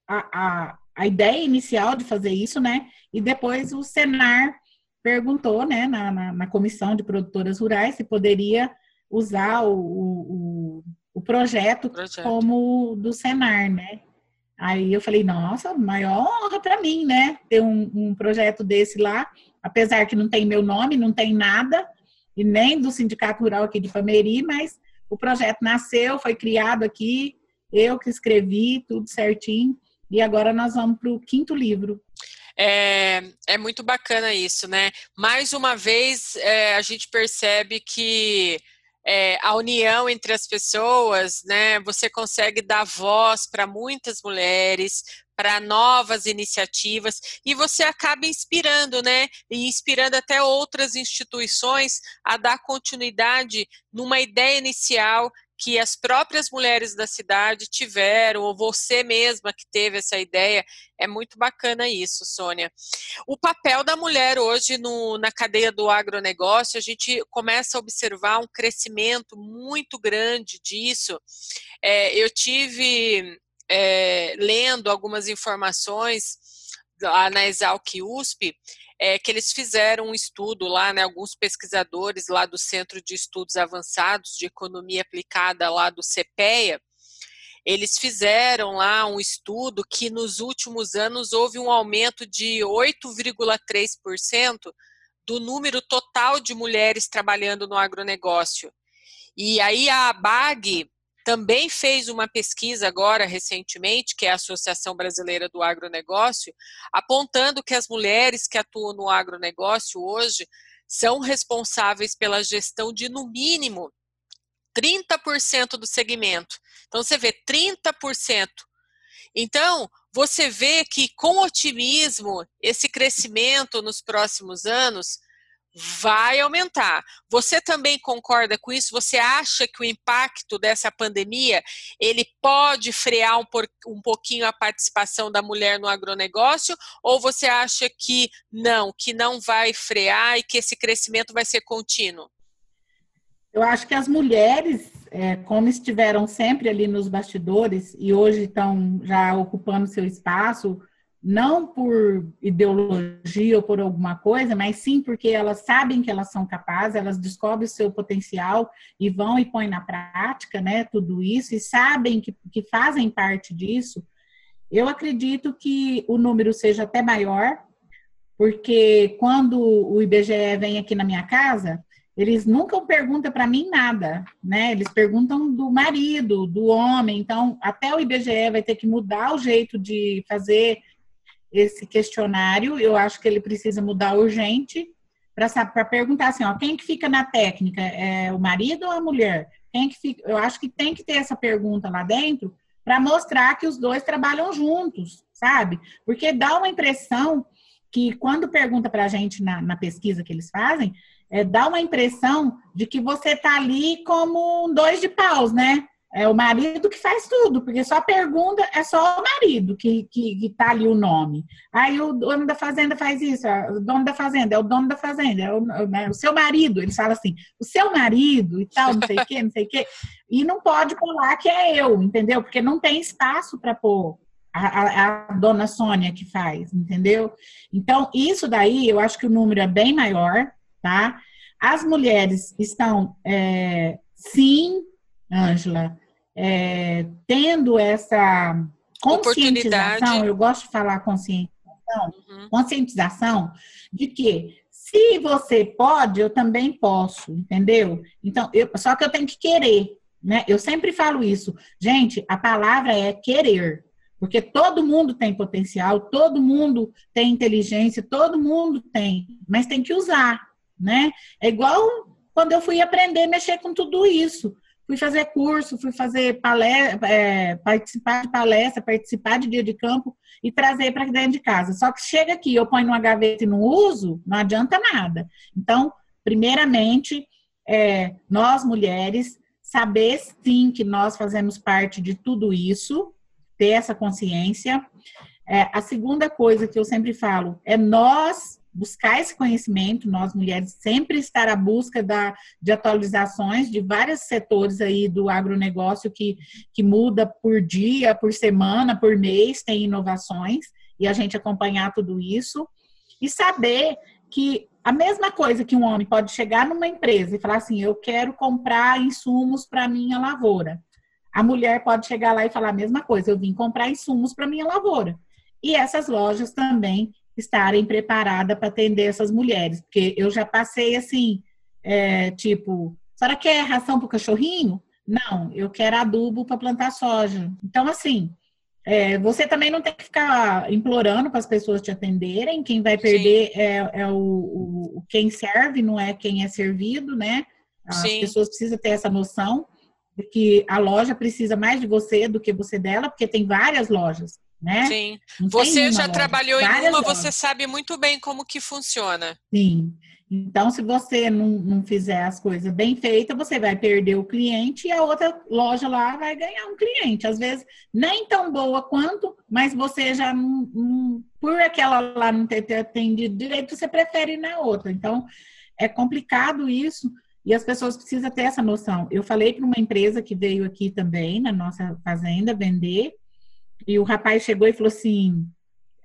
a, a, a ideia inicial de fazer isso, né? E depois o Senar perguntou, né, na, na, na comissão de produtoras rurais, se poderia usar o, o, o projeto, projeto, como do Senar, né? Aí eu falei, nossa, maior honra para mim, né? Ter um, um, projeto desse lá, apesar que não tem meu nome, não tem nada, e nem do Sindicato Rural aqui de Pameri, mas o projeto nasceu, foi criado aqui, eu que escrevi, tudo certinho, e agora nós vamos para o quinto livro. É, é muito bacana isso, né? Mais uma vez, é, a gente percebe que é, a união entre as pessoas, né? Você consegue dar voz para muitas mulheres, para novas iniciativas e você acaba inspirando, né? E inspirando até outras instituições a dar continuidade numa ideia inicial que as próprias mulheres da cidade tiveram, ou você mesma que teve essa ideia. É muito bacana isso, Sônia. O papel da mulher hoje no, na cadeia do agronegócio, a gente começa a observar um crescimento muito grande disso. É, eu tive é, lendo algumas informações lá na Exalc USP, é, que eles fizeram um estudo lá, né, alguns pesquisadores lá do Centro de Estudos Avançados de Economia Aplicada lá do CPEA, eles fizeram lá um estudo que nos últimos anos houve um aumento de 8,3% do número total de mulheres trabalhando no agronegócio. E aí a ABAG também fez uma pesquisa agora recentemente, que é a Associação Brasileira do Agronegócio, apontando que as mulheres que atuam no agronegócio hoje são responsáveis pela gestão de, no mínimo, 30% do segmento. Então, você vê 30%. Então, você vê que com otimismo, esse crescimento nos próximos anos vai aumentar. Você também concorda com isso? Você acha que o impacto dessa pandemia ele pode frear um, por, um pouquinho a participação da mulher no agronegócio? Ou você acha que não, que não vai frear e que esse crescimento vai ser contínuo? Eu acho que as mulheres, é, como estiveram sempre ali nos bastidores e hoje estão já ocupando seu espaço, não por ideologia ou por alguma coisa, mas sim porque elas sabem que elas são capazes, elas descobrem o seu potencial e vão e põem na prática, né, tudo isso, e sabem que, que fazem parte disso, eu acredito que o número seja até maior, porque quando o IBGE vem aqui na minha casa, eles nunca perguntam para mim nada, né? Eles perguntam do marido, do homem. Então, até o IBGE vai ter que mudar o jeito de fazer esse questionário, eu acho que ele precisa mudar urgente para perguntar assim, ó, quem que fica na técnica? É o marido ou a mulher? Quem que fica? Eu acho que tem que ter essa pergunta lá dentro para mostrar que os dois trabalham juntos, sabe? Porque dá uma impressão que quando pergunta para a gente na, na, pesquisa que eles fazem, é, dá uma impressão de que você está ali como um dois de paus, né? É o marido que faz tudo, porque só pergunta, é só o marido que, que, que tá ali o nome. Aí o dono da fazenda faz isso, o dono da fazenda é o dono da fazenda, é o, né, o seu marido, eles falam assim, o seu marido e tal, não sei o quê, não sei o quê. E não pode colar que é eu, entendeu? Porque não tem espaço para pôr. A, a, a, dona Sônia que faz, entendeu? Então, isso daí, eu acho que o número é bem maior, tá? As mulheres estão, é, sim, Ângela, é, tendo essa conscientização, eu gosto de falar conscientização, uhum. conscientização de que se você pode, eu também posso, entendeu? Então, eu, só que eu tenho que querer, né? Eu sempre falo isso. Gente, a palavra é querer. Porque todo mundo tem potencial, todo mundo tem inteligência, todo mundo tem, mas tem que usar, né? É igual quando eu fui aprender a mexer com tudo isso fui fazer curso, fui fazer palestra, é, participar de palestra, participar de dia de campo e trazer para dentro de casa. Só que chega aqui, eu ponho numa gaveta e não uso, não adianta nada. Então, primeiramente, é, nós mulheres saber sim que nós fazemos parte de tudo isso, ter essa consciência. É, a segunda coisa que eu sempre falo é nós buscar esse conhecimento, nós mulheres sempre estar à busca da, de atualizações de vários setores aí do agronegócio que, que muda por dia, por semana, por mês, tem inovações, e a gente acompanhar tudo isso e saber que a mesma coisa que um homem pode chegar numa empresa e falar assim, eu quero comprar insumos para minha lavoura. A mulher pode chegar lá e falar a mesma coisa, eu vim comprar insumos para minha lavoura. E essas lojas também estarem preparadas para atender essas mulheres. Porque eu já passei assim, é, tipo, a senhora quer ração para o cachorrinho? Não, eu quero adubo para plantar soja. Então, assim, é, você também não tem que ficar implorando para as pessoas te atenderem. Quem vai perder é, é o, o, quem serve, não é quem é servido, né? As Sim. pessoas precisam ter essa noção de que a loja precisa mais de você do que você dela, porque tem várias lojas né? Sim. Não você já loja, trabalhou em uma, lojas. você sabe muito bem como que funciona. Sim. Então, se você não, não fizer as coisas bem feitas, você vai perder o cliente e a outra loja lá vai ganhar um cliente. Às vezes, nem tão boa quanto, mas você já não, não por aquela lá não ter, ter atendido direito, você prefere ir na outra. Então, é complicado isso. E as pessoas precisam ter essa noção. Eu falei para uma empresa que veio aqui também, na nossa fazenda, vender, e o rapaz chegou e falou assim: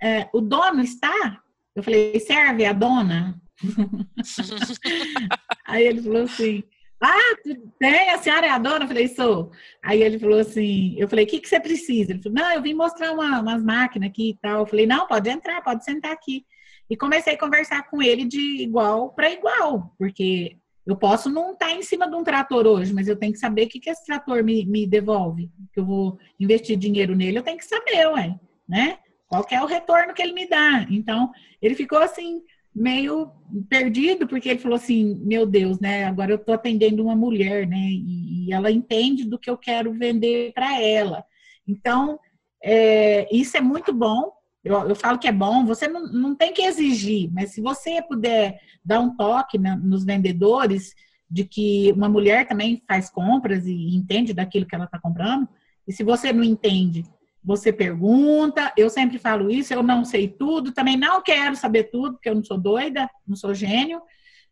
é, o dono está? Eu falei, serve a dona? <laughs> Aí ele falou assim: Ah, tem, a senhora é a dona? Eu falei, sou. Aí ele falou assim: Eu falei, o que, que você precisa? Ele falou, não, eu vim mostrar uma, umas máquinas aqui e tal. Eu falei, não, pode entrar, pode sentar aqui. E comecei a conversar com ele de igual para igual, porque eu posso não estar tá em cima de um trator hoje, mas eu tenho que saber o que, que esse trator me, me devolve. Que eu vou investir dinheiro nele, eu tenho que saber, ué, né? Qual é o retorno que ele me dá. Então, ele ficou assim, meio perdido, porque ele falou assim: Meu Deus, né? Agora eu estou atendendo uma mulher, né? E, e, ela entende do que eu quero vender para ela. Então, é, isso é muito bom, eu, eu falo que é bom, você não, não tem que exigir, mas se você puder dar um toque na, nos vendedores de que uma mulher também faz compras e entende daquilo que ela está comprando, e se você não entende, você pergunta. Eu sempre falo isso, eu não sei tudo, também não quero saber tudo, porque eu não sou doida, não sou gênio,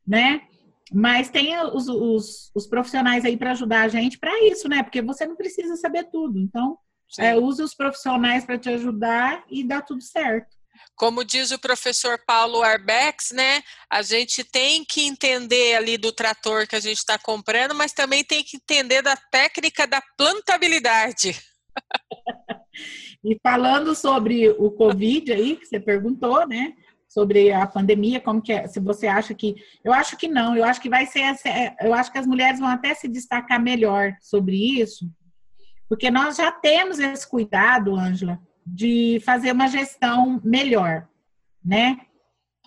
né? Mas tem os, os, os profissionais aí para ajudar a gente para isso, né? Porque você não precisa saber tudo. Então, é, use os profissionais para te ajudar e dá tudo certo. Como diz o professor Paulo Arbex, né? A gente tem que entender ali do trator que a gente está comprando, mas também tem que entender da técnica da plantabilidade. <laughs> e falando sobre o Covid aí, que você perguntou, né? Sobre a pandemia, como que é, se você acha que. Eu acho que não, eu acho que vai ser. Eu acho que as mulheres vão até se destacar melhor sobre isso, porque nós já temos esse cuidado, Ângela, de fazer uma gestão melhor, né?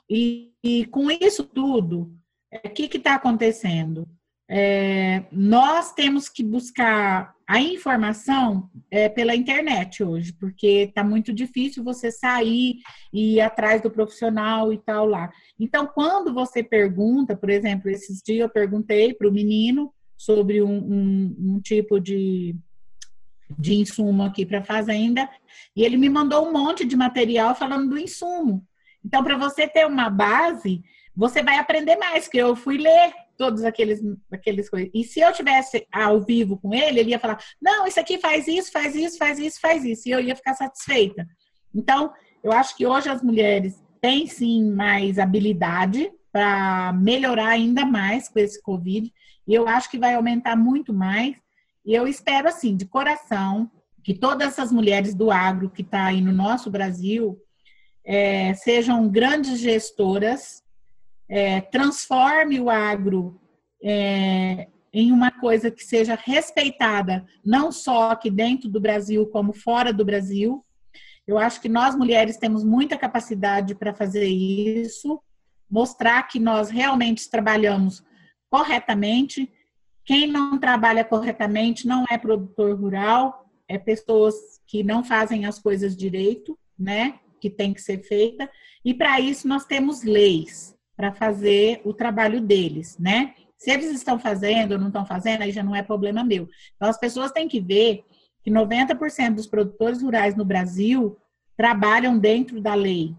E, e com isso tudo, é, o que está acontecendo? É, nós temos que buscar a informação é, pela internet hoje, porque está muito difícil você sair e ir atrás do profissional e tal lá. Então, quando você pergunta, por exemplo, esses dias eu perguntei para o menino sobre um, um, um tipo de de insumo aqui para a fazenda, e ele me mandou um monte de material falando do insumo. Então, para você ter uma base, você vai aprender mais, que eu fui ler todos aqueles, aqueles coisas. E se eu tivesse ao vivo com ele, ele ia falar: não, isso aqui faz isso, faz isso, faz isso, faz isso, e eu ia ficar satisfeita. Então, eu acho que hoje as mulheres têm sim mais habilidade para melhorar ainda mais com esse Covid, e eu acho que vai aumentar muito mais. E eu espero, assim, de coração, que todas essas mulheres do agro que está aí no nosso Brasil é, sejam grandes gestoras, é, transforme o agro é, em uma coisa que seja respeitada, não só aqui dentro do Brasil, como fora do Brasil. Eu acho que nós mulheres temos muita capacidade para fazer isso, mostrar que nós realmente trabalhamos corretamente quem não trabalha corretamente não é produtor rural, é pessoas que não fazem as coisas direito, né? Que tem que ser feita. E para isso nós temos leis para fazer o trabalho deles, né? Se eles estão fazendo ou não estão fazendo, aí já não é problema meu. Então, as pessoas têm que ver que 90% dos produtores rurais no Brasil trabalham dentro da lei.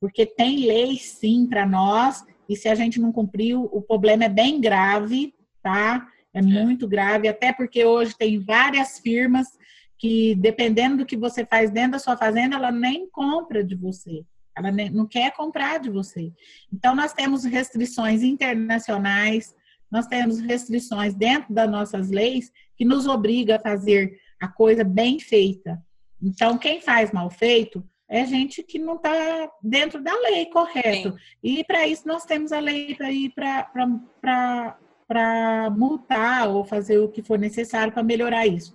Porque tem lei, sim, para nós, e se a gente não cumpriu, o problema é bem grave, tá? É, é muito grave, até porque hoje tem várias firmas que, dependendo do que você faz dentro da sua fazenda, ela nem compra de você. Ela nem, não quer comprar de você. Então, nós temos restrições internacionais, nós temos restrições dentro das nossas leis que nos obriga a fazer a coisa bem feita. Então, quem faz mal feito é gente que não está dentro da lei, correto. Sim. E para isso nós temos a lei para ir para multar ou fazer o que for necessário para melhorar isso.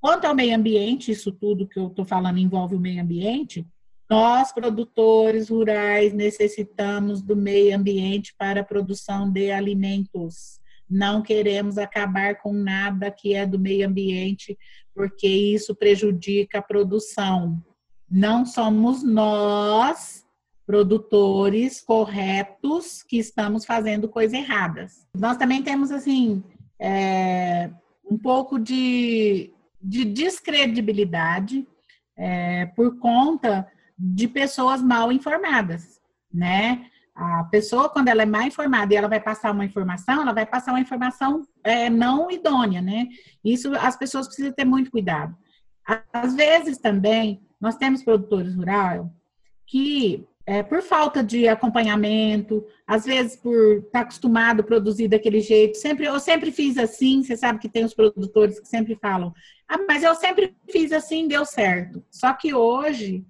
Quanto ao meio ambiente, isso tudo que eu estou falando envolve o meio ambiente, nós, produtores rurais, necessitamos do meio ambiente para a produção de alimentos. Não queremos acabar com nada que é do meio ambiente, porque isso prejudica a produção. Não somos nós, produtores corretos, que estamos fazendo coisas erradas. Nós também temos, assim, é, um pouco de, de descredibilidade é, por conta de pessoas mal informadas, né? A pessoa, quando ela é mal informada e ela vai passar uma informação, ela vai passar uma informação é, não idônea, né? Isso as pessoas precisam ter muito cuidado. Às vezes também, nós temos produtores rurais que, é, por falta de acompanhamento, às vezes por estar acostumado a produzir daquele jeito, sempre eu sempre fiz assim, você sabe que tem os produtores que sempre falam, ah, mas eu sempre fiz assim, deu certo. Só que hoje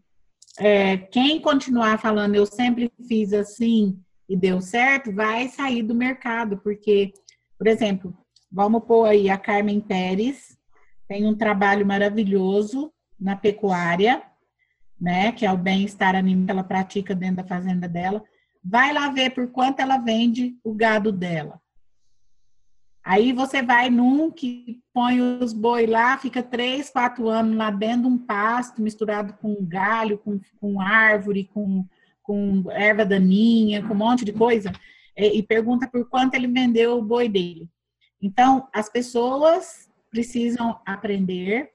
é, quem continuar falando eu sempre fiz assim e deu certo, vai sair do mercado, porque, por exemplo, vamos pôr aí a Carmen Pérez, tem um trabalho maravilhoso na pecuária, né, que é o bem-estar animal que ela pratica dentro da fazenda dela. Vai lá ver por quanto ela vende o gado dela. Aí você vai num que põe os boi lá, fica três, quatro anos lá dentro de um pasto, misturado com galho, com, com árvore, com, com erva daninha, com um monte de coisa, e, e pergunta por quanto ele vendeu o boi dele. Então, as pessoas precisam aprender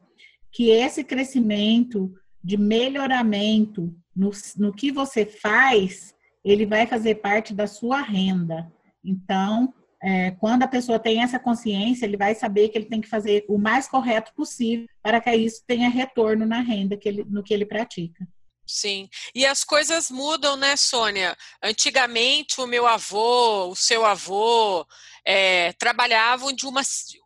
que esse crescimento de melhoramento no, no que você faz, ele vai fazer parte da sua renda. Então, é, quando a pessoa tem essa consciência, ele vai saber que ele tem que fazer o mais correto possível para que isso tenha retorno na renda que ele, no que ele pratica. Sim. E as coisas mudam, né, Sônia? Antigamente, o meu avô, o seu avô, é, trabalhavam de uma,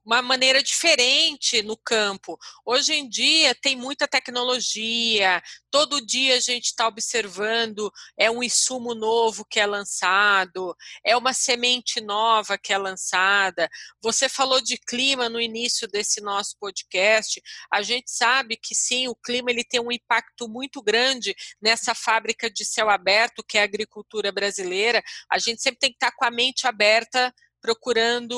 uma maneira diferente no campo. Hoje em dia tem muita tecnologia, todo dia a gente está observando, é um insumo novo que é lançado, é uma semente nova que é lançada. Você falou de clima no início desse nosso podcast. A gente sabe que sim, o clima ele tem um impacto muito grande nessa fábrica de céu aberto que é a agricultura brasileira. A gente sempre tem que estar tá com a mente aberta procurando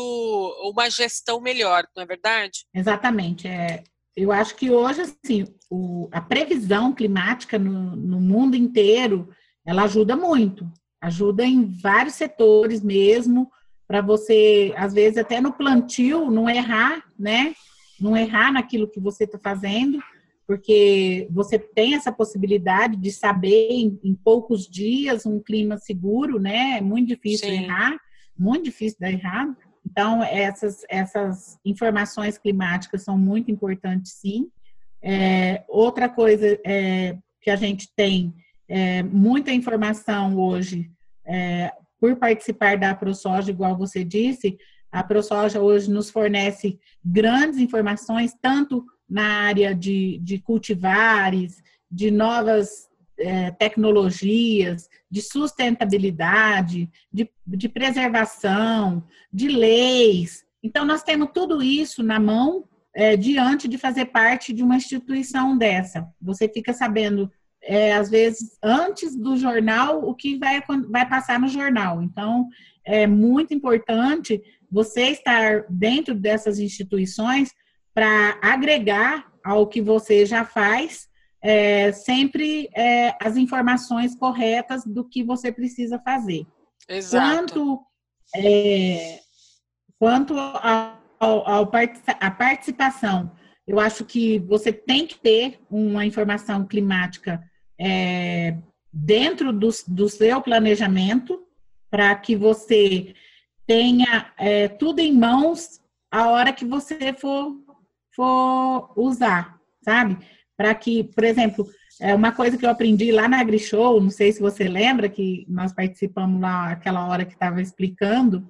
uma gestão melhor, não é verdade? Exatamente. É, eu acho que hoje, assim, o, a previsão climática no, no mundo inteiro, ela ajuda muito. Ajuda em vários setores mesmo, para você, às vezes, até no plantio, não errar, né? Não errar naquilo que você está fazendo, porque você tem essa possibilidade de saber em, em, poucos dias um clima seguro, né? É muito difícil Sim. errar muito difícil dar errado. Então, essas, essas informações climáticas são muito importantes, sim. É, outra coisa é, que a gente tem é, muita informação hoje, é, por participar da ProSoja, igual você disse, a ProSoja hoje nos fornece grandes informações, tanto na área de, de cultivares, de novas é, tecnologias, de sustentabilidade, de, de preservação, de leis. Então, nós temos tudo isso na mão é, diante de fazer parte de uma instituição dessa. Você fica sabendo, é, às vezes, antes do jornal, o que vai, vai passar no jornal. Então, é muito importante você estar dentro dessas instituições para agregar ao que você já faz é, sempre é, as informações corretas do que você precisa fazer. Exato. Quanto, é, quanto à participação, eu acho que você tem que ter uma informação climática é, dentro do, do seu planejamento para que você tenha é, tudo em mãos a hora que você for, for usar, sabe? Para que, por exemplo, é uma coisa que eu aprendi lá na AgriShow, não sei se você lembra que nós participamos lá aquela hora que estava explicando,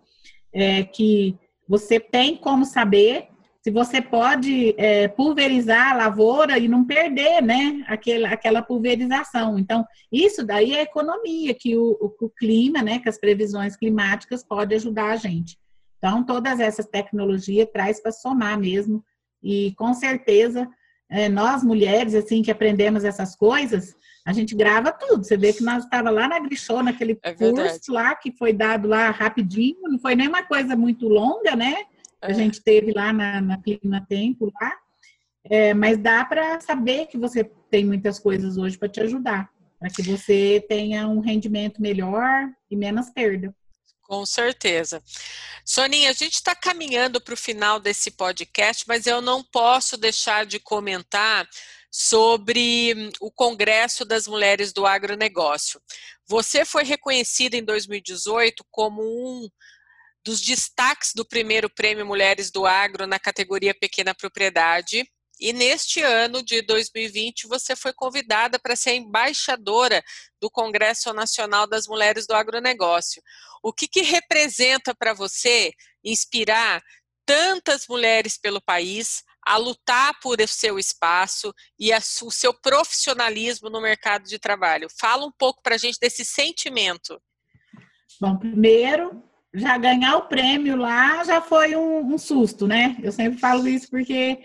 é que você tem como saber se você pode é, pulverizar a lavoura e não perder, né, aquela, aquela pulverização. Então, isso daí é economia, que o, o, o clima, né, que as previsões climáticas podem ajudar a gente. Então, todas essas tecnologias traz para somar mesmo, e com certeza, é, nós mulheres, assim, que aprendemos essas coisas, a gente grava tudo. Você vê que nós estava lá na Grishow, naquele é curso lá, que foi dado lá rapidinho, não foi nem uma coisa muito longa, né? a gente teve lá na, na Clima Tempo lá. É, mas dá para saber que você tem muitas coisas hoje para te ajudar, para que você tenha um rendimento melhor e menos perda. Com certeza. Soninha, a gente está caminhando para o final desse podcast, mas eu não posso deixar de comentar sobre hum, o Congresso das Mulheres do Agronegócio. Você foi reconhecida em 2018 como um dos destaques do primeiro Prêmio Mulheres do Agro na categoria Pequena Propriedade. E neste ano de 2020, você foi convidada para ser embaixadora do Congresso Nacional das Mulheres do Agronegócio. O que, que representa para você inspirar tantas mulheres pelo país a lutar por seu espaço e a, o seu profissionalismo no mercado de trabalho? Fala um pouco para a gente desse sentimento. Bom, primeiro, já ganhar o prêmio lá já foi um, um, susto, né? Eu sempre falo isso porque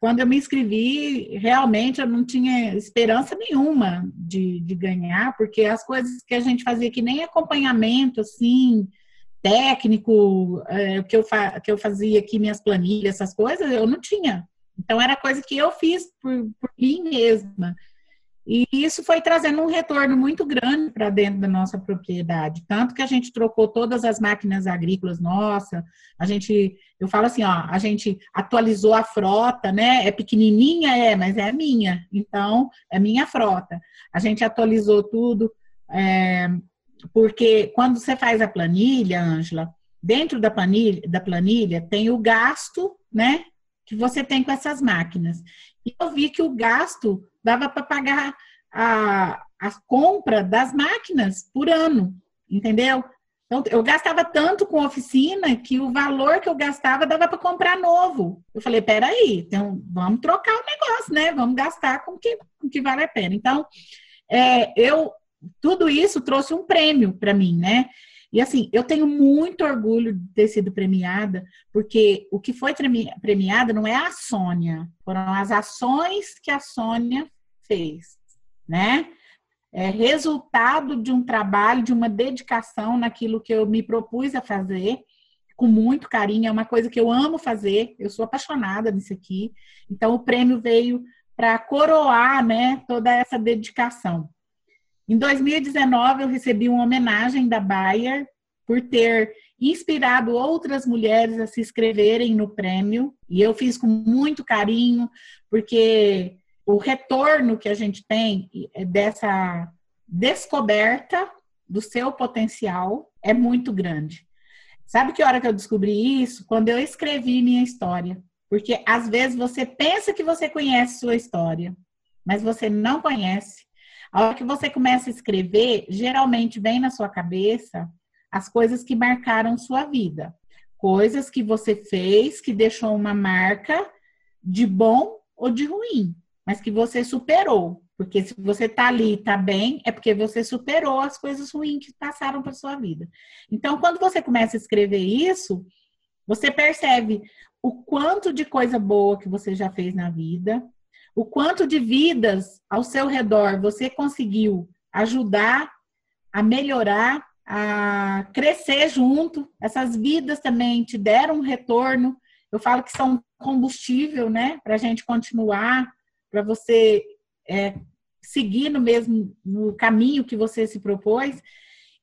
quando eu me inscrevi, realmente eu não tinha esperança nenhuma de, de ganhar, porque as coisas que a gente fazia que nem acompanhamento, assim, técnico, é, que, eu que eu fazia aqui, minhas planilhas, essas coisas, eu não tinha. Então, era coisa que eu fiz por, por mim mesma. E isso foi trazendo um retorno muito grande para dentro da nossa propriedade. Tanto que a gente trocou todas as máquinas agrícolas nossa, a gente, eu falo assim, ó, a gente atualizou a frota, né? É pequenininha, é, mas é minha. Então, é minha frota. A gente atualizou tudo, é, porque quando você faz a planilha, Ângela, dentro da planilha, da planilha tem o gasto, né? Que você tem com essas máquinas. E eu vi que o gasto dava para pagar a, a compra das máquinas por ano, entendeu? Então, eu gastava tanto com oficina que o valor que eu gastava dava para comprar novo. Eu falei, peraí, então vamos trocar o negócio, né? Vamos gastar com que, com que vale a pena. Então, é, eu tudo isso trouxe um prêmio para mim, né? E assim, eu tenho muito orgulho de ter sido premiada, porque o que foi premiada não é a Sônia, foram as ações que a Sônia fez, né? É resultado de um trabalho, de uma dedicação naquilo que eu me propus a fazer, com muito carinho, é uma coisa que eu amo fazer, eu sou apaixonada nisso aqui. Então, o prêmio veio para coroar né, toda essa dedicação. Em 2019, eu recebi uma homenagem da Bayer por ter inspirado outras mulheres a se inscreverem no prêmio, e eu fiz com muito carinho, porque o retorno que a gente tem é dessa descoberta do seu potencial é muito grande. Sabe que hora que eu descobri isso? Quando eu escrevi minha história. Porque às vezes você pensa que você conhece sua história, mas você não conhece. A hora que você começa a escrever, geralmente vem na sua cabeça as coisas que marcaram sua vida. Coisas que você fez que deixou uma marca de bom ou de ruim mas que você superou. Porque se você está ali, está bem, é porque você superou as coisas ruins que passaram para sua vida. Então, quando você começa a escrever isso, você percebe o quanto de coisa boa que você já fez na vida, o quanto de vidas ao seu redor você conseguiu ajudar a melhorar, a crescer junto. Essas vidas também te deram um retorno. Eu falo que são combustível, né, para a gente continuar para você é, seguir no mesmo no caminho que você se propôs.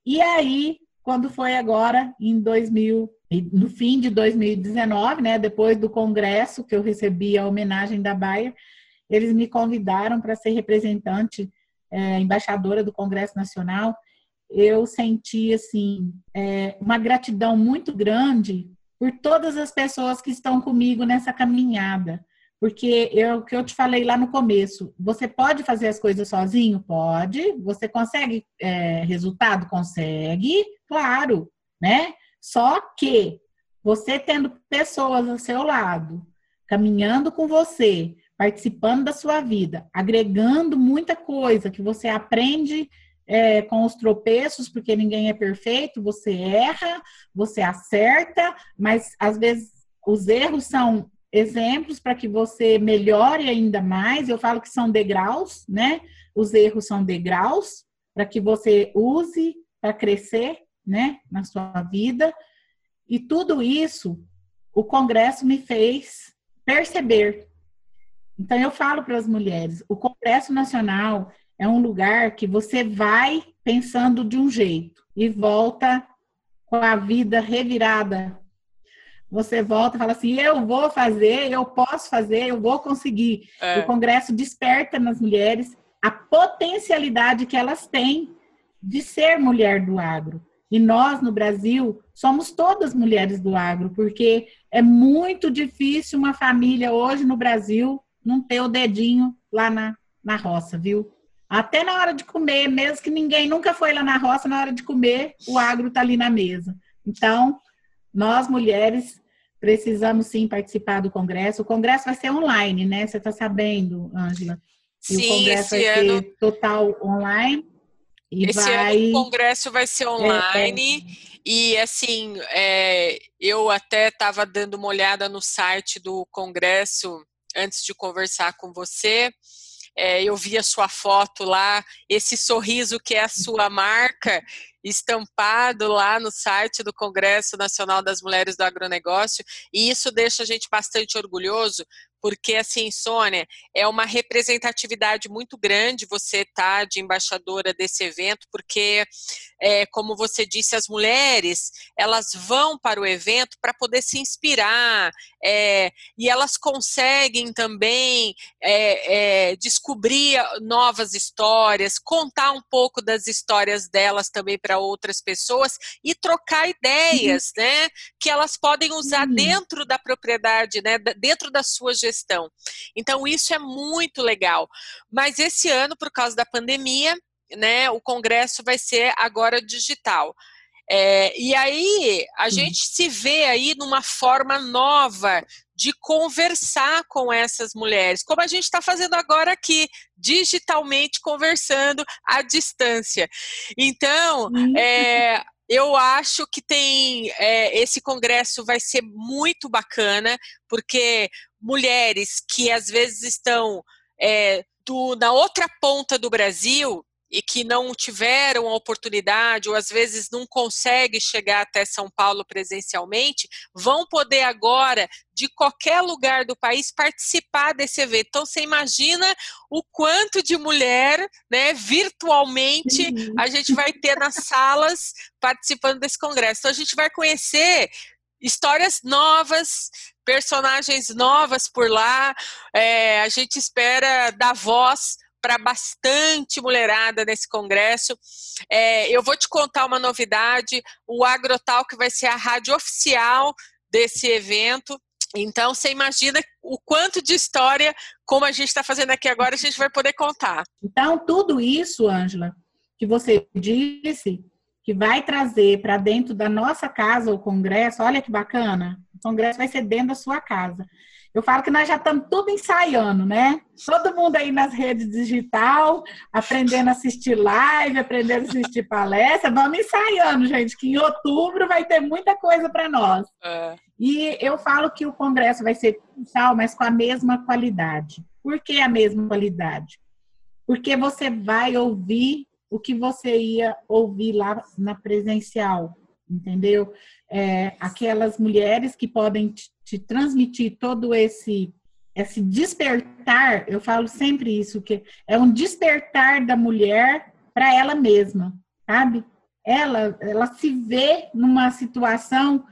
E aí, quando foi agora, em 2000, no fim de 2019, né, depois do congresso que eu recebi a homenagem da Baia, eles me convidaram para ser representante, é, embaixadora do Congresso Nacional. Eu senti assim é, uma gratidão muito grande por todas as pessoas que estão comigo nessa caminhada. Porque é o que eu te falei lá no começo, você pode fazer as coisas sozinho? Pode. Você consegue é, resultado? Consegue, claro, né? Só que você tendo pessoas ao seu lado, caminhando com você, participando da sua vida, agregando muita coisa que você aprende é, com os tropeços, porque ninguém é perfeito, você erra, você acerta, mas às vezes os erros são exemplos para que você melhore ainda mais. Eu falo que são degraus, né? Os erros são degraus para que você use para crescer, né, na sua vida. E tudo isso o Congresso me fez perceber. Então eu falo para as mulheres, o Congresso Nacional é um lugar que você vai pensando de um jeito e volta com a vida revirada. Você volta e fala assim: eu vou fazer, eu posso fazer, eu vou conseguir. É. O Congresso desperta nas mulheres a potencialidade que elas têm de ser mulher do agro. E nós, no Brasil, somos todas mulheres do agro, porque é muito difícil uma família hoje no Brasil não ter o dedinho lá na, na roça, viu? Até na hora de comer, mesmo que ninguém nunca foi lá na roça, na hora de comer, o agro está ali na mesa. Então, nós mulheres precisamos sim participar do congresso. O congresso vai ser online, né? Você está sabendo, Ângela? Sim, o congresso vai ano... ser total online. E esse vai... ano o congresso vai ser online. É, é... E assim, é, eu até estava dando uma olhada no site do congresso antes de conversar com você é, eu vi a sua foto lá, esse sorriso que é a sua marca, estampado lá no site do Congresso Nacional das Mulheres do Agronegócio, e isso deixa a gente bastante orgulhoso, porque assim, Sônia, é uma representatividade muito grande você estar tá de embaixadora desse evento, porque, é, como você disse, as mulheres elas vão para o evento para poder se inspirar é, e elas conseguem também é, é descobrir novas histórias, contar um pouco das histórias delas também para outras pessoas e trocar ideias, uhum. né, que elas podem usar uhum. dentro da propriedade, né, dentro da sua gestão gestão. Então, isso é muito legal. Mas esse ano, por causa da pandemia, né, o congresso vai ser agora digital. É, e aí a gente se vê aí numa forma nova de conversar com essas mulheres, como a gente está fazendo agora aqui, digitalmente conversando à distância. Então, é, eu acho que tem é, esse congresso vai ser muito bacana, porque mulheres que às vezes estão é, do, na outra ponta do Brasil e que não tiveram a oportunidade ou às vezes não conseguem chegar até São Paulo presencialmente, vão poder agora, de qualquer lugar do país, participar desse evento. Então, você imagina o quanto de mulher, né, virtualmente, uhum. a gente vai ter nas salas participando desse congresso. Então, a gente vai conhecer histórias novas, personagens novas por lá. É, a gente espera dar voz para bastante mulherada nesse congresso. É, eu vou te contar uma novidade: o Agrotalk vai ser a rádio oficial desse evento. Então, você imagina o quanto de história, como a gente está fazendo aqui agora, a gente vai poder contar. Então, tudo isso, Ângela, que você disse, que vai trazer para dentro da nossa casa o congresso, olha que bacana, o congresso vai ser dentro da sua casa. Eu falo que nós já estamos tudo ensaiando, né? Todo mundo aí nas redes digital, aprendendo a assistir live, aprendendo a assistir palestra. Vamos ensaiando, gente, que em outubro vai ter muita coisa para nós. É. E eu falo que o congresso vai ser digital, mas com a mesma qualidade. Por que a mesma qualidade? Porque você vai ouvir o que você ia ouvir lá na presencial, entendeu? É, aquelas mulheres que podem te, te transmitir todo esse esse despertar, eu falo sempre isso, que é um despertar da mulher para ela mesma, sabe? Ela, ela se vê numa situação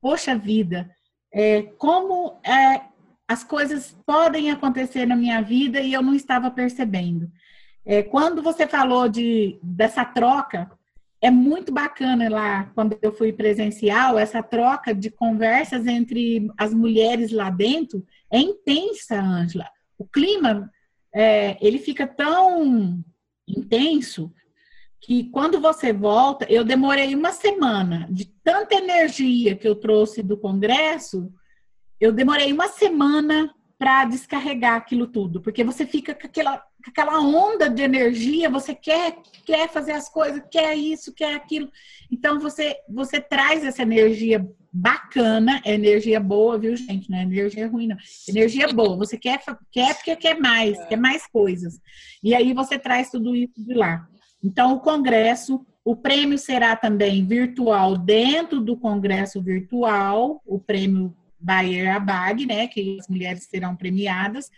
poxa vida, é, como é, as coisas podem acontecer na minha vida e eu não estava percebendo. É, quando você falou de, dessa troca, é muito bacana lá, quando eu fui presencial, essa troca de conversas entre as mulheres lá dentro é intensa, Ângela. O clima, é, ele fica tão intenso que quando você volta, eu demorei uma semana de tanta energia que eu trouxe do congresso, eu demorei uma semana para descarregar aquilo tudo, porque você fica com aquela, com aquela onda de energia, você quer quer fazer as coisas, quer isso, quer aquilo. Então você você traz essa energia bacana, é energia boa, viu, gente? Não é energia ruim, não. Energia boa. Você quer quer porque quer mais, quer mais coisas. E aí você traz tudo isso de lá. Então o congresso o prêmio será também virtual dentro do congresso virtual, o prêmio Bayer Abag, né, que as mulheres serão premiadas,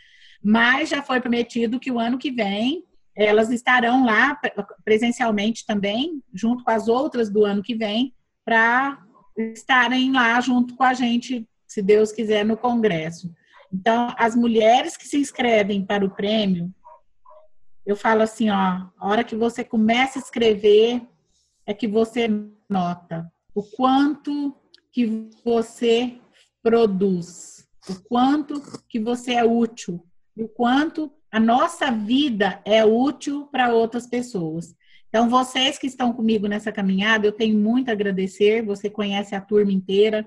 mas já foi prometido que o ano que vem elas estarão lá presencialmente também, junto com as outras do ano que vem, para estarem lá junto com a gente, se Deus quiser, no Congresso. Então, as mulheres que se inscrevem para o prêmio, eu falo assim, ó, a hora que você começa a escrever, é que você nota o quanto que você produz, o quanto que você é útil, o quanto a nossa vida é útil para outras pessoas. Então, vocês que estão comigo nessa caminhada, eu tenho muito a agradecer. Você conhece a turma inteira,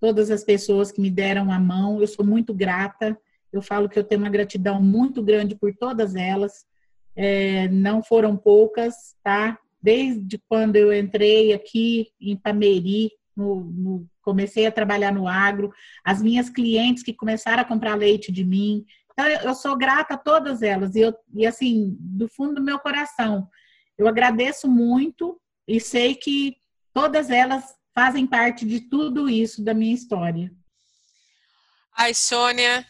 todas as pessoas que me deram a mão, eu sou muito grata. Eu falo que eu tenho uma gratidão muito grande por todas elas. É, não foram poucas, tá? Desde quando eu entrei aqui em Pameri, no, no, comecei a trabalhar no agro, as minhas clientes que começaram a comprar leite de mim. Então, eu, sou grata a todas elas. E, eu, e, assim, do fundo do meu coração, eu agradeço muito e sei que todas elas fazem parte de tudo isso da minha história. Ai, Sônia,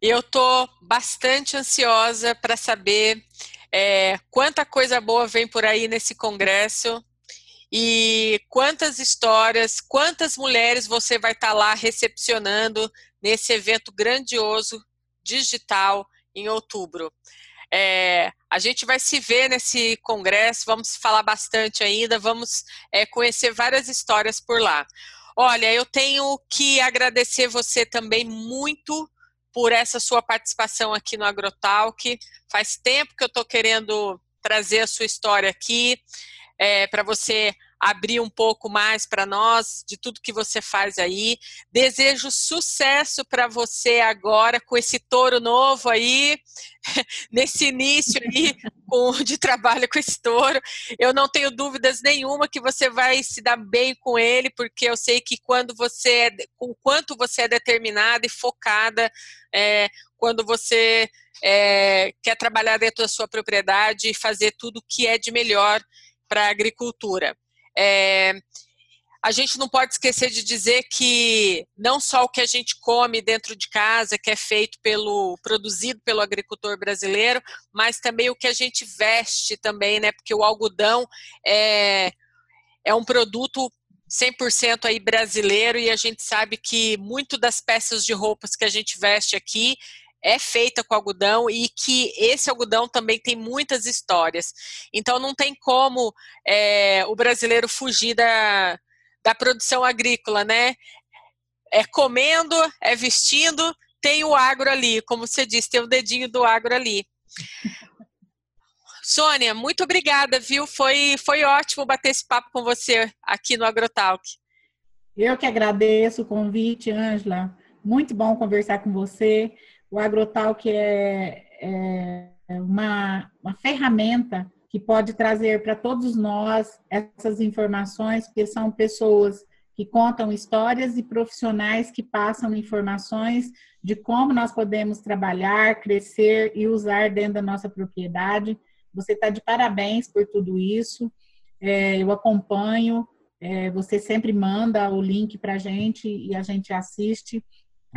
eu tô bastante ansiosa para saber é, quanta coisa boa vem por aí nesse congresso e quantas histórias, quantas mulheres você vai estar tá lá recepcionando nesse evento grandioso digital em outubro. É, a gente vai se ver nesse congresso, vamos falar bastante ainda, vamos é, conhecer várias histórias por lá. Olha, eu tenho que agradecer você também muito por essa sua participação aqui no Agrotalk. Faz tempo que eu estou querendo trazer a sua história aqui é, para você abrir um pouco mais para nós de tudo que você faz aí. Desejo sucesso para você agora com esse touro novo aí, <laughs> nesse início aí com, de trabalho com esse touro. Eu não tenho dúvidas nenhuma que você vai se dar bem com ele, porque eu sei que quando você é, com quanto você é determinada e focada, é, quando você é, quer trabalhar dentro da sua propriedade e fazer tudo o que é de melhor para a agricultura. É, a gente não pode esquecer de dizer que não só o que a gente come dentro de casa, que é feito pelo produzido pelo agricultor brasileiro, mas também o que a gente veste também, né? Porque o algodão é, é um produto 100% aí brasileiro e a gente sabe que muito das peças de roupas que a gente veste aqui é feita com algodão e que esse algodão também tem muitas histórias. Então não tem como é, o brasileiro fugir da, da produção agrícola, né? É comendo, é vestindo, tem o agro ali, como você disse, tem o dedinho do agro ali. <laughs> Sônia, muito obrigada, viu? Foi, foi ótimo bater esse papo com você aqui no Agrotalk. Eu que agradeço o convite, Ângela. Muito bom conversar com você. O Agrotalk é, é uma, uma ferramenta que pode trazer para todos nós essas informações, porque são pessoas que contam histórias e profissionais que passam informações de como nós podemos trabalhar, crescer e usar dentro da nossa propriedade. Você está de parabéns por tudo isso. É, eu acompanho, é, você sempre manda o link para a gente e a gente assiste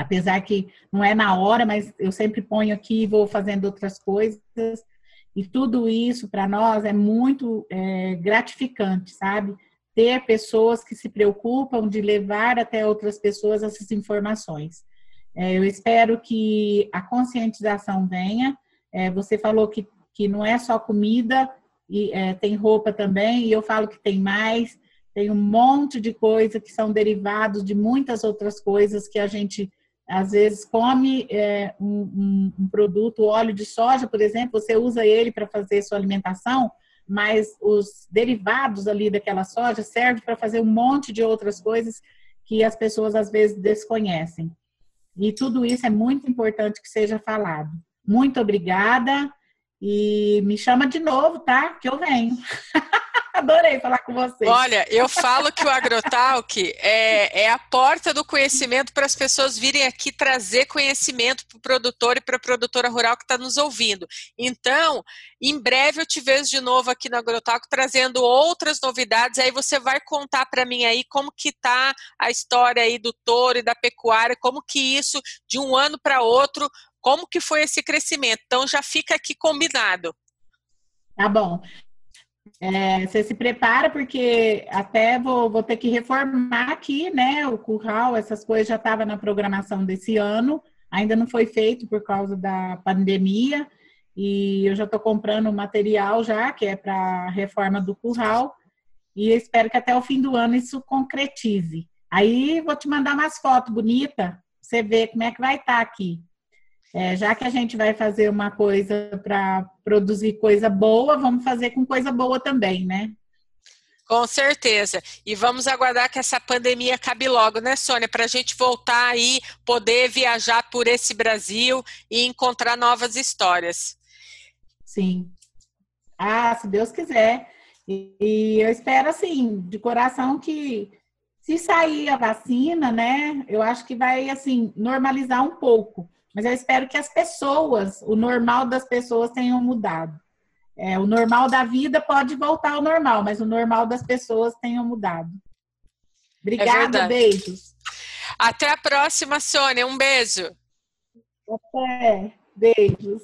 apesar que não é na hora, mas eu sempre ponho aqui e vou fazendo outras coisas. E tudo isso para nós é muito é, gratificante, sabe? ter pessoas que se preocupam de levar até outras pessoas essas informações. É, eu espero que a conscientização venha. É, você falou que, que não é só comida, e é, tem roupa também, e eu falo que tem mais, tem um monte de coisa que são derivados de muitas outras coisas que a gente às vezes come é, um, um, um, produto, óleo de soja, por exemplo, você usa ele para fazer sua alimentação, mas os derivados ali daquela soja servem para fazer um monte de outras coisas que as pessoas às vezes desconhecem. E tudo isso é muito importante que seja falado. Muito obrigada e me chama de novo, tá? Que eu venho. <laughs> Adorei falar com você. Olha, eu falo que o Agrotalk é, é a porta do conhecimento para as pessoas virem aqui trazer conhecimento para o produtor e para a produtora rural que está nos ouvindo. Então, em breve eu te vejo de novo aqui no Agrotalk trazendo outras novidades. Aí você vai contar para mim aí como que tá a história aí do touro e da pecuária, como que isso de um ano para outro, como que foi esse crescimento. Então já fica aqui combinado. Tá bom. É, você se prepara, porque até vou, vou ter que reformar aqui, né? O curral, essas coisas já estavam na programação desse ano, ainda não foi feito por causa da pandemia, e eu já estou comprando material já, que é para a reforma do curral, e espero que até o fim do ano isso concretize. Aí vou te mandar umas fotos bonitas, você ver como é que vai estar tá aqui. É, já que a gente vai fazer uma coisa para produzir coisa boa, vamos fazer com coisa boa também, né? Com certeza. E vamos aguardar que essa pandemia acabe logo, né, Sônia? Para a gente voltar aí, poder viajar por esse Brasil e encontrar novas histórias. Sim. Ah, se Deus quiser. E, e eu espero, assim, de coração que se sair a vacina, né, eu acho que vai, assim, normalizar um pouco mas eu espero que as pessoas, o normal das pessoas tenham mudado. É, o normal da vida pode voltar ao normal, mas o normal das pessoas tenham mudado. Obrigada, é beijos. Até a próxima, Sônia. Um beijo. Até. Beijos.